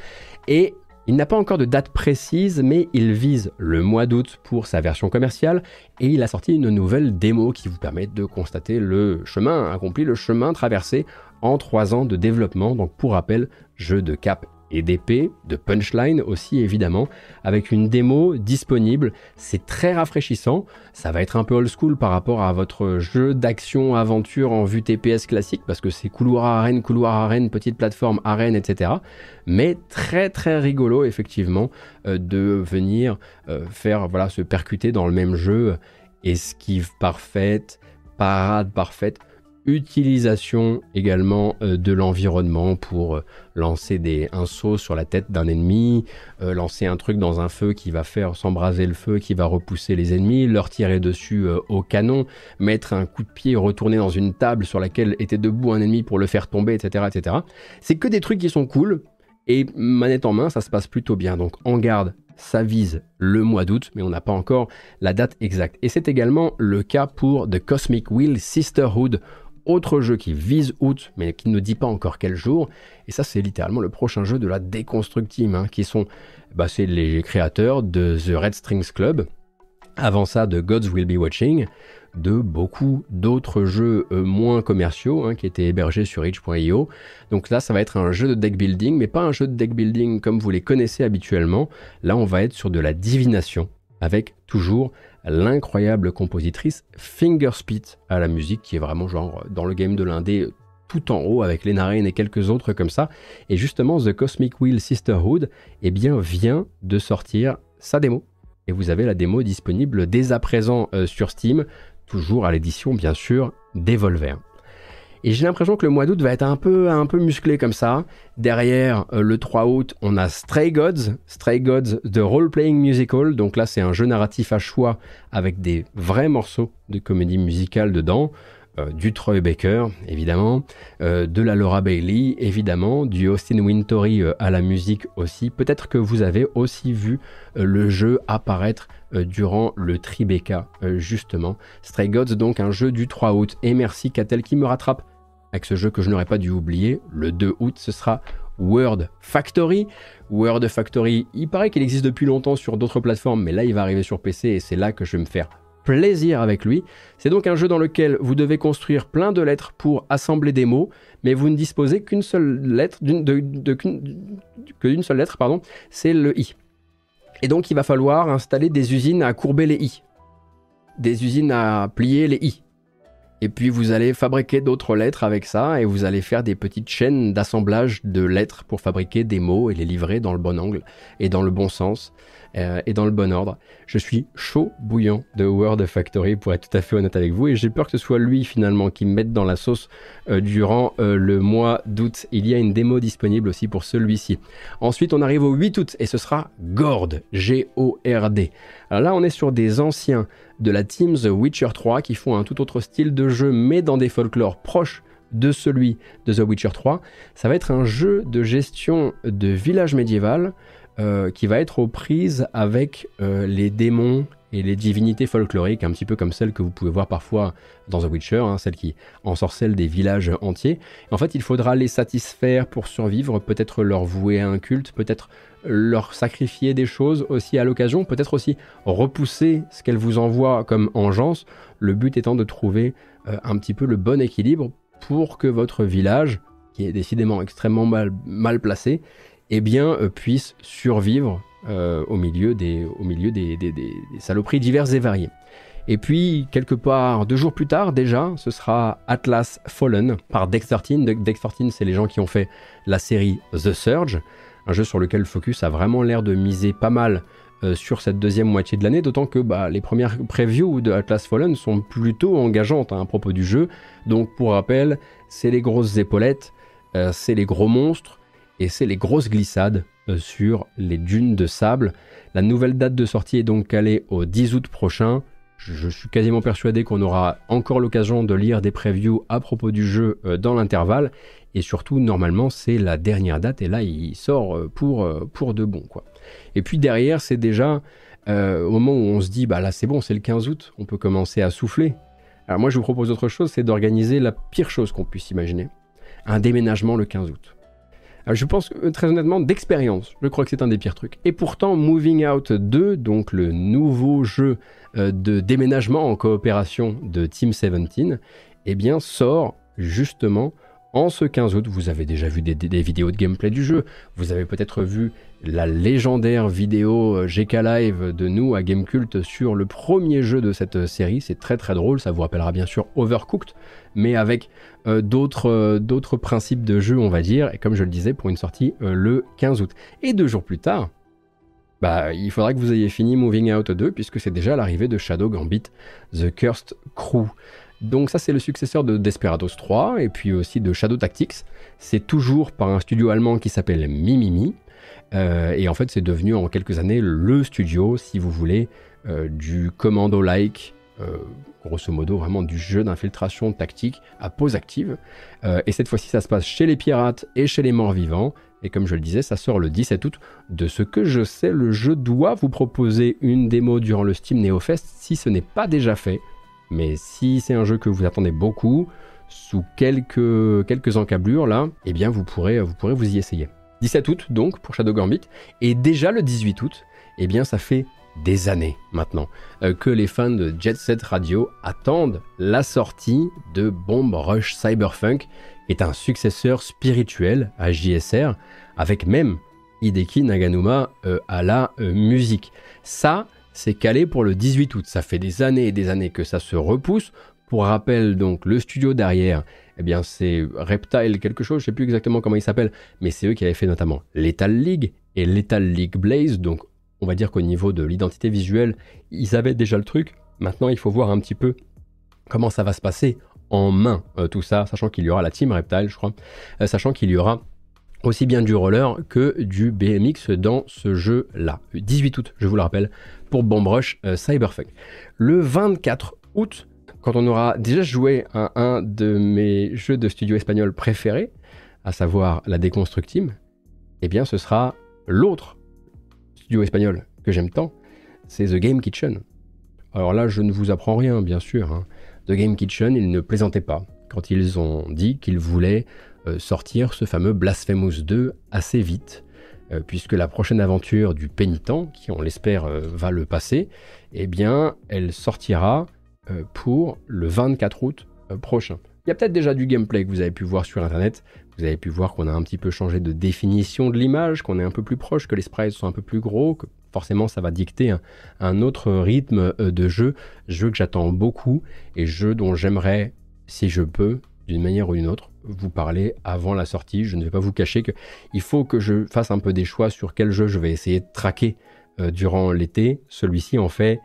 Et il n'a pas encore de date précise, mais il vise le mois d'août pour sa version commerciale. Et il a sorti une nouvelle démo qui vous permet de constater le chemin accompli, le chemin traversé en trois ans de développement. Donc, pour rappel, jeu de cap et d'épée, de punchline aussi évidemment, avec une démo disponible. C'est très rafraîchissant. Ça va être un peu old school par rapport à votre jeu d'action aventure en vue TPS classique parce que c'est couloir arène, couloir arène, petite plateforme arène, etc. Mais très très rigolo effectivement euh, de venir euh, faire voilà se percuter dans le même jeu. Esquive parfaite, parade parfaite utilisation également euh, de l'environnement pour euh, lancer des, un saut sur la tête d'un ennemi, euh, lancer un truc dans un feu qui va faire s'embraser le feu, qui va repousser les ennemis, leur tirer dessus au canon, mettre un coup de pied, retourner dans une table sur laquelle était debout un ennemi pour le faire tomber, etc. etc. C'est que des trucs qui sont cool, et manette en main, ça se passe plutôt bien. Donc en garde ça vise le mois d'août, mais on n'a pas encore la date exacte. Et c'est également le cas pour The Cosmic Wheel Sisterhood autre jeu qui vise août, mais qui ne dit pas encore quel jour. Et ça, c'est littéralement le prochain jeu de la Deconstruct Team, hein, qui sont bah, c'est les créateurs de The Red Strings Club. Avant ça, de Gods Will Be Watching, de beaucoup d'autres jeux euh, moins commerciaux hein, qui étaient hébergés sur itch.io. Donc là, ça va être un jeu de deck building, mais pas un jeu de deck building comme vous les connaissez habituellement. Là, on va être sur de la divination, avec toujours l'incroyable compositrice Fingerspit à la musique, qui est vraiment genre dans le game de l'indé tout en haut avec les narines et quelques autres comme ça. Et justement, The Cosmic Wheel Sisterhood eh bien, vient de sortir sa démo. Et vous avez la démo disponible dès à présent euh, sur Steam, toujours à l'édition bien sûr d'Evolver. Et j'ai l'impression que le mois d'août va être un peu, un peu musclé comme ça. Derrière, euh, le 3 août, on a Stray Gods, Stray Gods de Role Playing Musical. Donc là, c'est un jeu narratif à choix avec des vrais morceaux de comédie musicale dedans. Euh, du Troy Baker, évidemment, euh, de la Laura Bailey, évidemment, du Austin Wintory à la musique aussi. Peut-être que vous avez aussi vu le jeu apparaître durant le Tribeca, justement. Stray Gods, donc un jeu du 3 août. Et merci Catel qui me rattrape avec ce jeu que je n'aurais pas dû oublier. Le 2 août, ce sera Word Factory. Word Factory, il paraît qu'il existe depuis longtemps sur d'autres plateformes, mais là il va arriver sur PC et c'est là que je vais me faire plaisir avec lui. C'est donc un jeu dans lequel vous devez construire plein de lettres pour assembler des mots, mais vous ne disposez qu'une seule lettre, seule lettre, pardon, c'est le i. Et donc il va falloir installer des usines à courber les i, des usines à plier les i, et puis vous allez fabriquer d'autres lettres avec ça et vous allez faire des petites chaînes d'assemblage de lettres pour fabriquer des mots et les livrer dans le bon angle et dans le bon sens. Euh, et dans le bon ordre. Je suis chaud bouillant de Word Factory pour être tout à fait honnête avec vous et j'ai peur que ce soit lui finalement qui me mette dans la sauce euh, durant euh, le mois d'août. Il y a une démo disponible aussi pour celui-ci. Ensuite on arrive au 8 août et ce sera Gord, G-O-R-D. Alors là on est sur des anciens de la team The Witcher 3 qui font un tout autre style de jeu mais dans des folklores proches de celui de The Witcher 3. Ça va être un jeu de gestion de village médiéval euh, qui va être aux prises avec euh, les démons et les divinités folkloriques, un petit peu comme celles que vous pouvez voir parfois dans The Witcher, hein, celles qui ensorcellent des villages entiers. En fait, il faudra les satisfaire pour survivre, peut-être leur vouer un culte, peut-être leur sacrifier des choses aussi à l'occasion, peut-être aussi repousser ce qu'elles vous envoient comme engeance, le but étant de trouver euh, un petit peu le bon équilibre pour que votre village, qui est décidément extrêmement mal, mal placé, eh bien, euh, puisse survivre euh, au milieu, des, au milieu des, saloperies diverses et variées. Et puis, quelque part, deux jours plus tard, déjà, ce sera Atlas Fallen par Dex13. Dex13, c'est les gens qui ont fait la série The Surge, un jeu sur lequel Focus a vraiment l'air de miser pas mal euh, sur cette deuxième moitié de l'année, d'autant que bah, les premières previews de Atlas Fallen sont plutôt engageantes hein, à propos du jeu. Donc, pour rappel, c'est les grosses épaulettes, c'est les gros monstres, et c'est les grosses glissades euh, sur les dunes de sable. La nouvelle date de sortie est donc calée au 10 août prochain. Je suis quasiment persuadé qu'on aura encore l'occasion de lire des previews à propos du jeu euh, dans l'intervalle. Et surtout, normalement, c'est la dernière date et là, il sort euh, pour, pour de bon. Quoi. Et puis derrière, c'est déjà au moment où on se dit, bah là c'est bon, c'est le 15 août, on peut commencer à souffler. Alors moi, je vous propose autre chose, c'est d'organiser la pire chose qu'on puisse imaginer. Un déménagement le 15 août. Euh, je pense très honnêtement d'expérience, je crois que c'est un des pires trucs. Et pourtant, Moving Out 2, donc le nouveau jeu euh, de déménagement en coopération de Team 17, eh bien sort justement En ce 15 août, vous avez déjà vu des, vidéos de gameplay du jeu. Vous avez peut-être vu la légendaire vidéo euh, GK Live de nous à Gamecult sur le premier jeu de cette série. C'est très très drôle. Ça vous rappellera bien sûr Overcooked, mais avec euh, euh, d'autres principes de jeu, on va dire. Et comme je le disais, pour une sortie le 15 août. Et deux jours plus tard, bah, il faudra que vous ayez fini Moving Out 2, puisque c'est déjà l'arrivée de Shadow Gambit, The Cursed Crew. Donc ça c'est le successeur de Desperados 3 et puis aussi de Shadow Tactics. C'est toujours par un studio allemand qui s'appelle Mimimi. Euh, et en fait c'est devenu en quelques années le studio, si vous voulez, euh, du commando-like, euh, grosso modo vraiment du jeu d'infiltration tactique à pause active. et cette fois-ci ça se passe chez les pirates et chez les morts vivants. Et comme je le disais, ça sort le 17 août. De ce que je sais, le jeu doit vous proposer une démo durant le Steam NeoFest si ce n'est pas déjà fait. Mais si c'est un jeu que vous attendez beaucoup, sous quelques, encablures là, eh bien vous pourrez, vous pourrez vous y essayer. 17 août donc pour Shadow Gambit, et déjà le 18 août, eh bien ça fait des années maintenant euh, que les fans de Jet Set Radio attendent la sortie de Bomb Rush Cyberpunk, qui est un successeur spirituel à JSR, avec même Hideki Naganuma euh, à la euh, musique. Ça, c'est calé pour le 18 août. Ça fait des années et des années que ça se repousse. Pour rappel, donc, le studio derrière, eh bien, c'est Reptile quelque chose, je sais plus exactement comment il s'appelle, mais c'est eux qui avaient fait notamment Lethal League et Lethal League Blaze. Donc, on va dire qu'au niveau de l'identité visuelle, ils avaient déjà le truc. Maintenant, il faut voir un petit peu comment ça va se passer en main, euh, tout ça, sachant qu'il y aura la team Reptile, je crois, euh, sachant qu'il y aura aussi bien du roller que du BMX dans ce jeu-là. 18 août, je vous le rappelle, pour Bomb Rush euh, Cyberpunk. Le 24 août, quand on aura déjà joué à un de mes jeux de studio espagnol préférés, à savoir la Team, eh bien ce sera l'autre studio espagnol que j'aime tant, c'est The Game Kitchen. Alors là, je ne vous apprends rien, bien sûr. Hein. The Game Kitchen, ils ne plaisantaient pas quand ils ont dit qu'ils voulaient sortir ce fameux Blasphemous 2 assez vite, euh, puisque la prochaine aventure du pénitent, qui on l'espère euh, va le passer, eh bien, elle sortira pour le 24 août prochain. Il y a peut-être déjà du gameplay que vous avez pu voir sur internet. Vous avez pu voir qu'on a un petit peu changé de définition de l'image, qu'on est un peu plus proche, que les sprites sont un peu plus gros, que forcément ça va dicter un autre rythme de jeu. Jeu que j'attends beaucoup et jeu dont j'aimerais, si je peux, d'une manière ou d'une autre, vous parler avant la sortie. Je ne vais pas vous cacher qu'il faut que je fasse un peu des choix sur quel jeu je vais essayer de traquer euh, durant l'été. Celui-ci en fait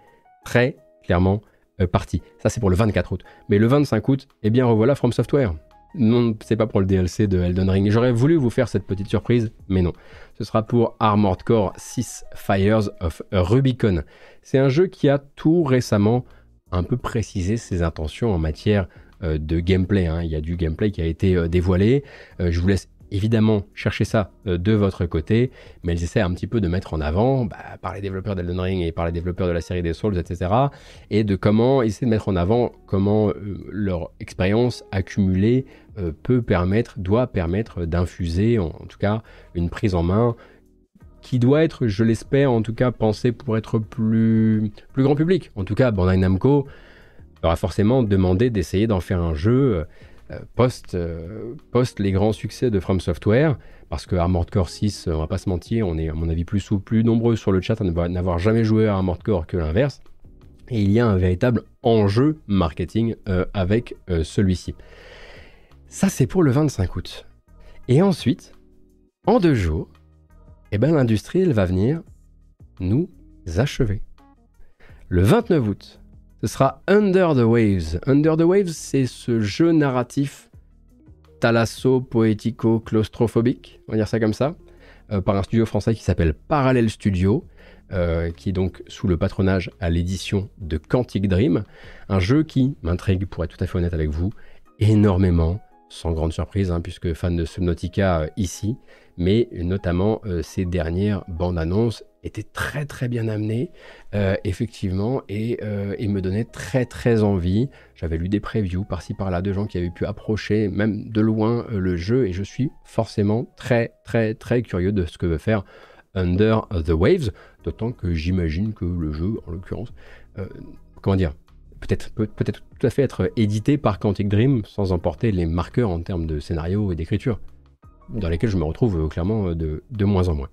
très clairement euh, partie. Ça c'est pour le 24 août. Mais le 25 août, eh bien revoilà From Software. Non, c'est pas pour le DLC de Elden Ring. J'aurais voulu vous faire cette petite surprise, mais non. Ce sera pour Armored Core 6 Fires of Rubicon. C'est un jeu qui a tout récemment un peu précisé ses intentions en matière de gameplay. Hein. Il y a du gameplay qui a été euh, dévoilé. Euh, je vous laisse évidemment chercher ça de votre côté, mais ils essaient un petit peu de mettre en avant, bah, par les développeurs d'Elden Ring et par les développeurs de la série des Souls, etc., et de comment essayer de mettre en avant comment leur expérience accumulée peut permettre, doit permettre d'infuser, en, tout cas, une prise en main qui doit être, je l'espère, en tout cas, pensée pour être plus, plus grand public. En tout cas, Bandai Namco, aura forcément demandé d'essayer d'en faire un jeu euh, post, euh, post les grands succès de From Software, parce que Armored Core 6, on va pas se mentir, on est à mon avis plus, plus nombreux sur le chat à n'avoir jamais joué à Armored Core que l'inverse, et il y a un véritable enjeu marketing euh, avec celui-ci. Ça c'est pour le 25 août. Et ensuite, en deux jours, eh ben, l'industrie va venir nous achever. Le 29 août, ce sera Under the Waves. Under the Waves, c'est ce jeu narratif thalasso, poético, claustrophobique, on va dire ça comme ça, euh, par un studio français qui s'appelle Parallel Studio, euh, qui est donc sous le patronage à l'édition de Quantic Dream. Un jeu qui m'intrigue, pour être tout à fait honnête avec vous, énormément, sans grande surprise, hein, puisque fan de Subnautica euh, ici, mais notamment ces dernières bandes annonces était très très bien amené, euh, effectivement, euh, et, me donnait très très envie. J'avais lu des previews par-ci par-là de gens qui avaient pu approcher, même de loin, euh, le jeu, et je suis forcément très très très curieux de ce que veut faire Under the Waves, d'autant que j'imagine que le jeu, en l'occurrence, comment dire, peut-être peut, peut tout à fait être édité par Quantic Dream sans emporter les marqueurs en termes de scénario et d'écriture, dans lesquels je me retrouve euh, clairement de, de moins en moins.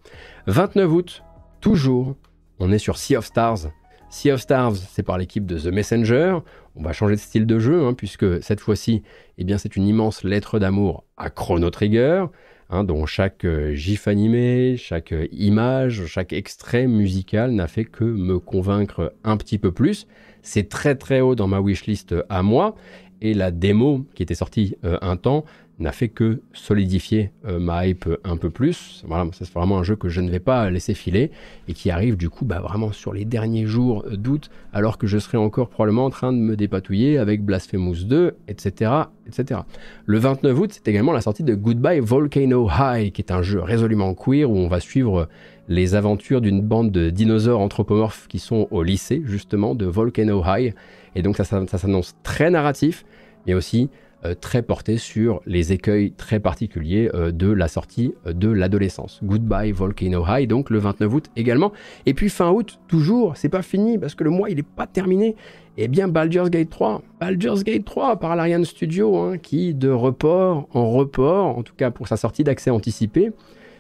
29 août, toujours, on est sur Sea of Stars. Sea of Stars, c'est par l'équipe de The Messenger. On va changer de style de jeu, hein, puisque cette fois-ci, eh bien, c'est une immense lettre d'amour à Chrono Trigger. Hein, dont chaque euh, gif animé, chaque euh, image, chaque extrait musical n'a fait que me convaincre un petit peu plus. C'est très très haut dans ma wishlist à moi, et la démo qui était sortie euh, un temps n'a fait que solidifier euh, ma hype un peu plus. Voilà, c'est vraiment un jeu que je ne vais pas laisser filer et qui arrive du coup bah, vraiment sur les derniers jours d'août, alors que je serai encore probablement en train de me dépatouiller avec Blasphemous 2, etc. etc. Le 29 août, c'est également la sortie de Goodbye Volcano High, qui est un jeu résolument queer où on va suivre les aventures d'une bande de dinosaures anthropomorphes qui sont au lycée justement de Volcano High. Et donc ça, s'annonce très narratif, mais aussi très porté sur les écueils très particuliers euh, de la sortie euh, de l'adolescence. Goodbye Volcano High, donc le 29 août également. Et puis fin août, toujours, c'est pas fini parce que le mois il est pas terminé. Eh bien, Baldur's Gate 3, Baldur's Gate 3 par l'Ariane Studio, hein, qui de report en report, en tout cas pour sa sortie d'accès anticipé,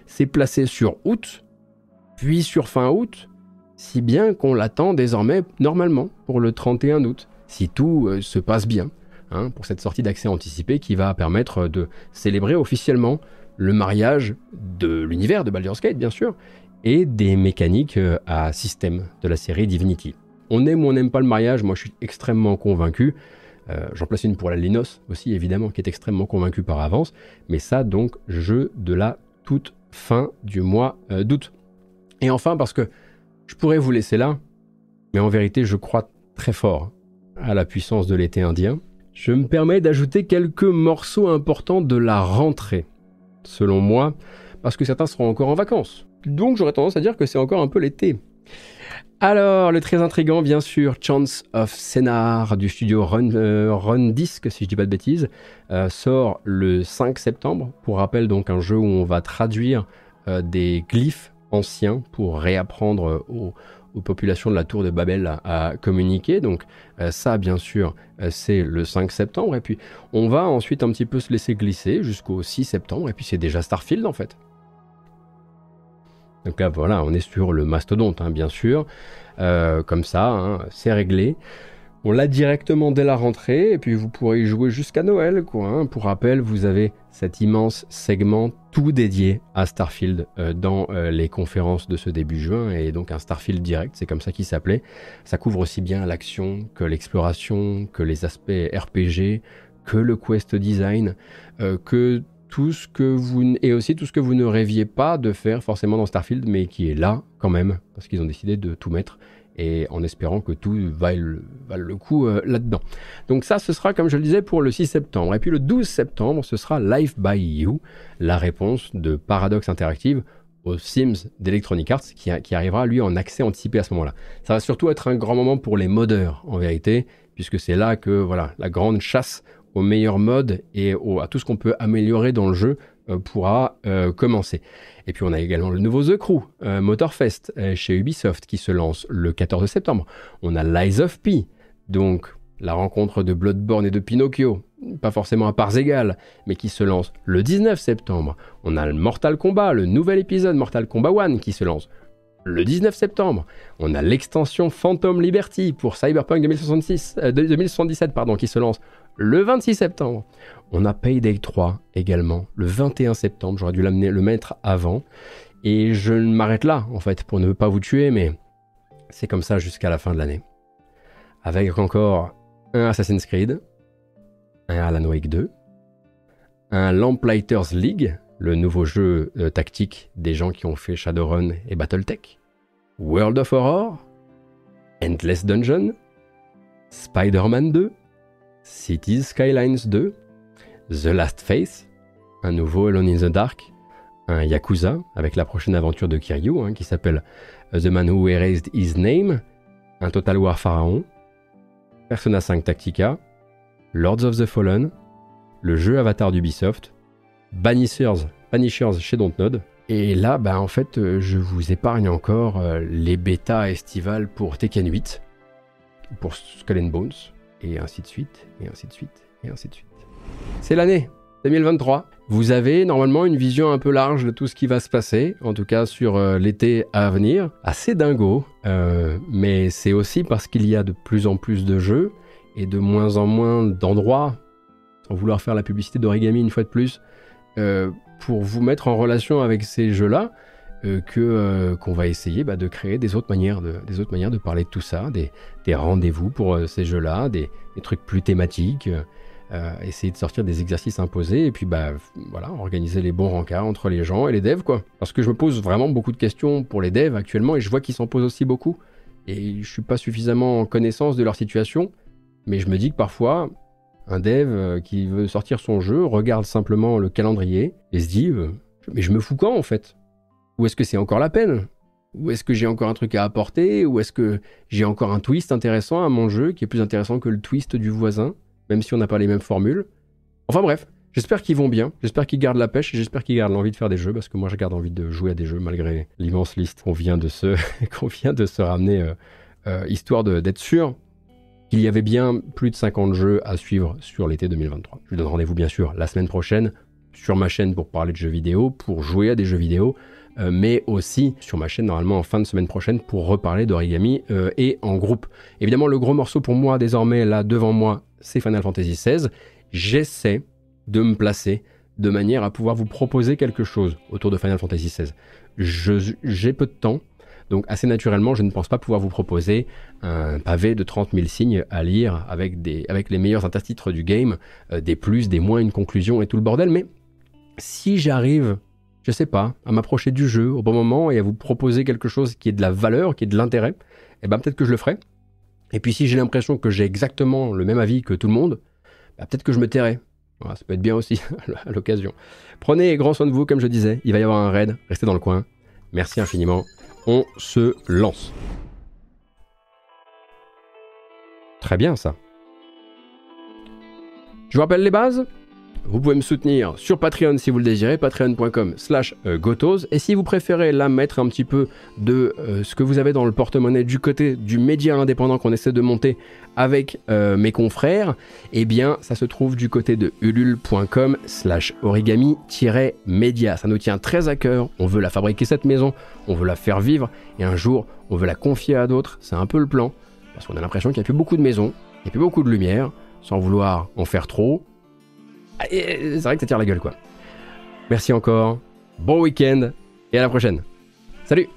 s'est placé sur août, puis sur fin août, si bien qu'on l'attend désormais normalement pour le 31 août, si tout se passe bien. Hein, pour cette sortie d'accès anticipé qui va permettre de célébrer officiellement le mariage de l'univers de Baldur's Gate, bien sûr, et des mécaniques euh, à système de la série Divinity. On aime ou on n'aime pas le mariage, moi je suis extrêmement convaincu. Euh, j'en place une pour la Linos aussi, évidemment, qui est extrêmement convaincu par avance. Mais ça, donc, jeu de la toute fin du mois euh, d'août. Et enfin, parce que je pourrais vous laisser là, mais en vérité, je crois très fort à la puissance de l'été indien je me permets d'ajouter quelques morceaux importants de la rentrée, selon moi, parce que certains seront encore en vacances. Donc j'aurais tendance à dire que c'est encore un peu l'été. Alors, le très intrigant, bien sûr, Chance of Scénar du studio Run, euh, Disc, si je dis pas de bêtises, euh, sort le 5 septembre. Pour rappel, donc un jeu où on va traduire euh, des glyphes anciens pour réapprendre aux, aux populations de la tour de Babel à, communiquer. Donc euh, ça, bien sûr, euh, c'est le 5 septembre. Et puis on va ensuite un petit peu se laisser glisser jusqu'au 6 septembre. Et puis c'est déjà Starfield en fait. Donc là, voilà, on est sur le mastodonte, hein, bien sûr. Euh, comme ça, hein, c'est réglé. On l'a directement dès la rentrée, et puis vous pourrez y jouer jusqu'à Noël. Quoi, hein. Pour rappel, vous avez cet immense segment tout dédié à Starfield euh, dans euh, les conférences de ce début juin, et donc un Starfield direct, c'est comme ça qu'il s'appelait. Ça couvre aussi bien l'action que l'exploration, que les aspects RPG, que le quest design, euh, que et aussi tout ce que vous ne rêviez pas de faire forcément dans Starfield, mais qui est là quand même parce qu'ils ont décidé de tout mettre et en espérant que tout vaille le, coup euh, là-dedans. Donc ça, ce sera, comme je le disais, pour le 6 septembre. Et puis le 12 septembre, ce sera Life by You, la réponse de Paradox Interactive aux Sims d'Electronic Arts, qui, arrivera, lui, en accès anticipé à ce moment-là. Ça va surtout être un grand moment pour les modeurs, en vérité, puisque c'est là que, voilà, la grande chasse aux meilleurs modes et à tout ce qu'on peut améliorer dans le jeu pourra euh, commencer. Et puis on a également le nouveau The Crew, euh, Motorfest chez Ubisoft qui se lance le 14 septembre. On a Lies of P, donc la rencontre de Bloodborne et de Pinocchio, pas forcément à parts égales, mais qui se lance le 19 septembre. On a le Mortal Kombat, le nouvel épisode Mortal Kombat 1 qui se lance le 19 septembre. On a l'extension Phantom Liberty pour Cyberpunk 2066, 2077 pardon, qui se lance le 26 septembre. On a Payday 3 également, le 21 septembre. J'aurais dû l'amener, le mettre avant. Et je m'arrête là, en fait, pour ne pas vous tuer, mais c'est comme ça jusqu'à la fin de l'année. Avec encore un Assassin's Creed, un Alan Wake 2, un Lamplighters League, le nouveau jeu euh, tactique des gens qui ont fait Shadowrun et Battletech, World of Horror, Endless Dungeon, Spider-Man 2, Cities Skylines 2, The Last Face, un nouveau Alone in the Dark, un Yakuza avec la prochaine aventure de Kiryu hein, qui s'appelle The Man Who Erased His Name, un Total War Pharaon, Persona 5 Tactica, Lords of the Fallen, le jeu Avatar d'Ubisoft, Banishers, Banishers chez Dontnod. Et là, bah, en fait, euh, je vous épargne encore euh, les bêtas estivales pour Tekken 8, pour Skull Bones, et ainsi de suite, et ainsi de suite, et ainsi de suite. C'est l'année 2023. Vous avez normalement une vision un peu large de tout ce qui va se passer, en tout cas sur euh, l'été à venir. Assez dingo, euh, mais c'est aussi parce qu'il y a de plus en plus de jeux et de moins en moins d'endroits, sans vouloir faire la publicité d'origami une fois de plus, euh, pour vous mettre en relation avec ces jeux-là, que qu'on va essayer bah, de créer des autres manières de, des autres manières de parler de tout ça, des, rendez-vous pour ces jeux-là, des, trucs plus thématiques. Euh, essayer de sortir des exercices imposés et puis bah voilà organiser les bons rencarts entre les gens et les devs quoi parce que je me pose vraiment beaucoup de questions pour les devs actuellement et je vois qu'ils s'en posent aussi beaucoup et je suis pas suffisamment en connaissance de leur situation mais je me dis que parfois un dev euh, qui veut sortir son jeu regarde simplement le calendrier et se dit euh, mais je me fous quand en fait? Ou est-ce que c'est encore la peine? Ou est-ce que j'ai encore un truc à apporter? Ou est-ce que j'ai encore un twist intéressant à mon jeu qui est plus intéressant que le twist du voisin même si on n'a pas les mêmes formules? Enfin bref, j'espère qu'ils vont bien, j'espère qu'ils gardent la pêche j'espère qu'ils gardent l'envie de faire des jeux parce que moi je garde envie de jouer à des jeux malgré l'immense liste qu'on vient de se, vient de se ramener, euh, euh, histoire d'être sûr qu'il y avait bien plus de 50 jeux à suivre sur l'été 2023. Je vous donne rendez-vous bien sûr la semaine prochaine sur ma chaîne pour parler de jeux vidéo, pour jouer à des jeux vidéo. Euh, mais aussi sur ma chaîne normalement en fin de semaine prochaine pour reparler d'origami et en groupe. Évidemment, le gros morceau pour moi désormais là devant moi, c'est Final Fantasy XVI. J'essaie de me placer de manière à pouvoir vous proposer quelque chose autour de Final Fantasy XVI. J'ai peu de temps, donc assez naturellement, je ne pense pas pouvoir vous proposer un pavé de 30 000 signes à lire avec, des, avec les meilleurs intertitres du game, euh, des plus, des moins, une conclusion et tout le bordel, mais si j'arrive, je sais pas, à m'approcher du jeu au bon moment et à vous proposer quelque chose qui est de la valeur, qui est de l'intérêt, eh ben peut-être que je le ferai. Et puis si j'ai l'impression que j'ai exactement le même avis que tout le monde, bah, peut-être que je me tairai. ça peut être bien aussi à l'occasion. Prenez grand soin de vous, comme je disais. Il va y avoir un raid. Restez dans le coin. Merci infiniment. On se lance. Très bien ça. Je vous rappelle les bases? Vous pouvez me soutenir sur Patreon si vous le désirez, patreon.com slash euh, gotos. Et si vous préférez là mettre un petit peu de euh, ce que vous avez dans le porte-monnaie du côté du média indépendant qu'on essaie de monter avec euh, mes confrères, eh bien ça se trouve du côté de ulule.com slash origami-média. Ça nous tient très à cœur, on veut la fabriquer cette maison, on veut la faire vivre, et un jour on veut la confier à d'autres, c'est un peu le plan, parce qu'on a l'impression qu'il n'y a plus beaucoup de maisons, il n'y a plus beaucoup de lumière, sans vouloir en faire trop, c'est vrai que ça tire la gueule, quoi. Merci encore. Bon week-end et à la prochaine. Salut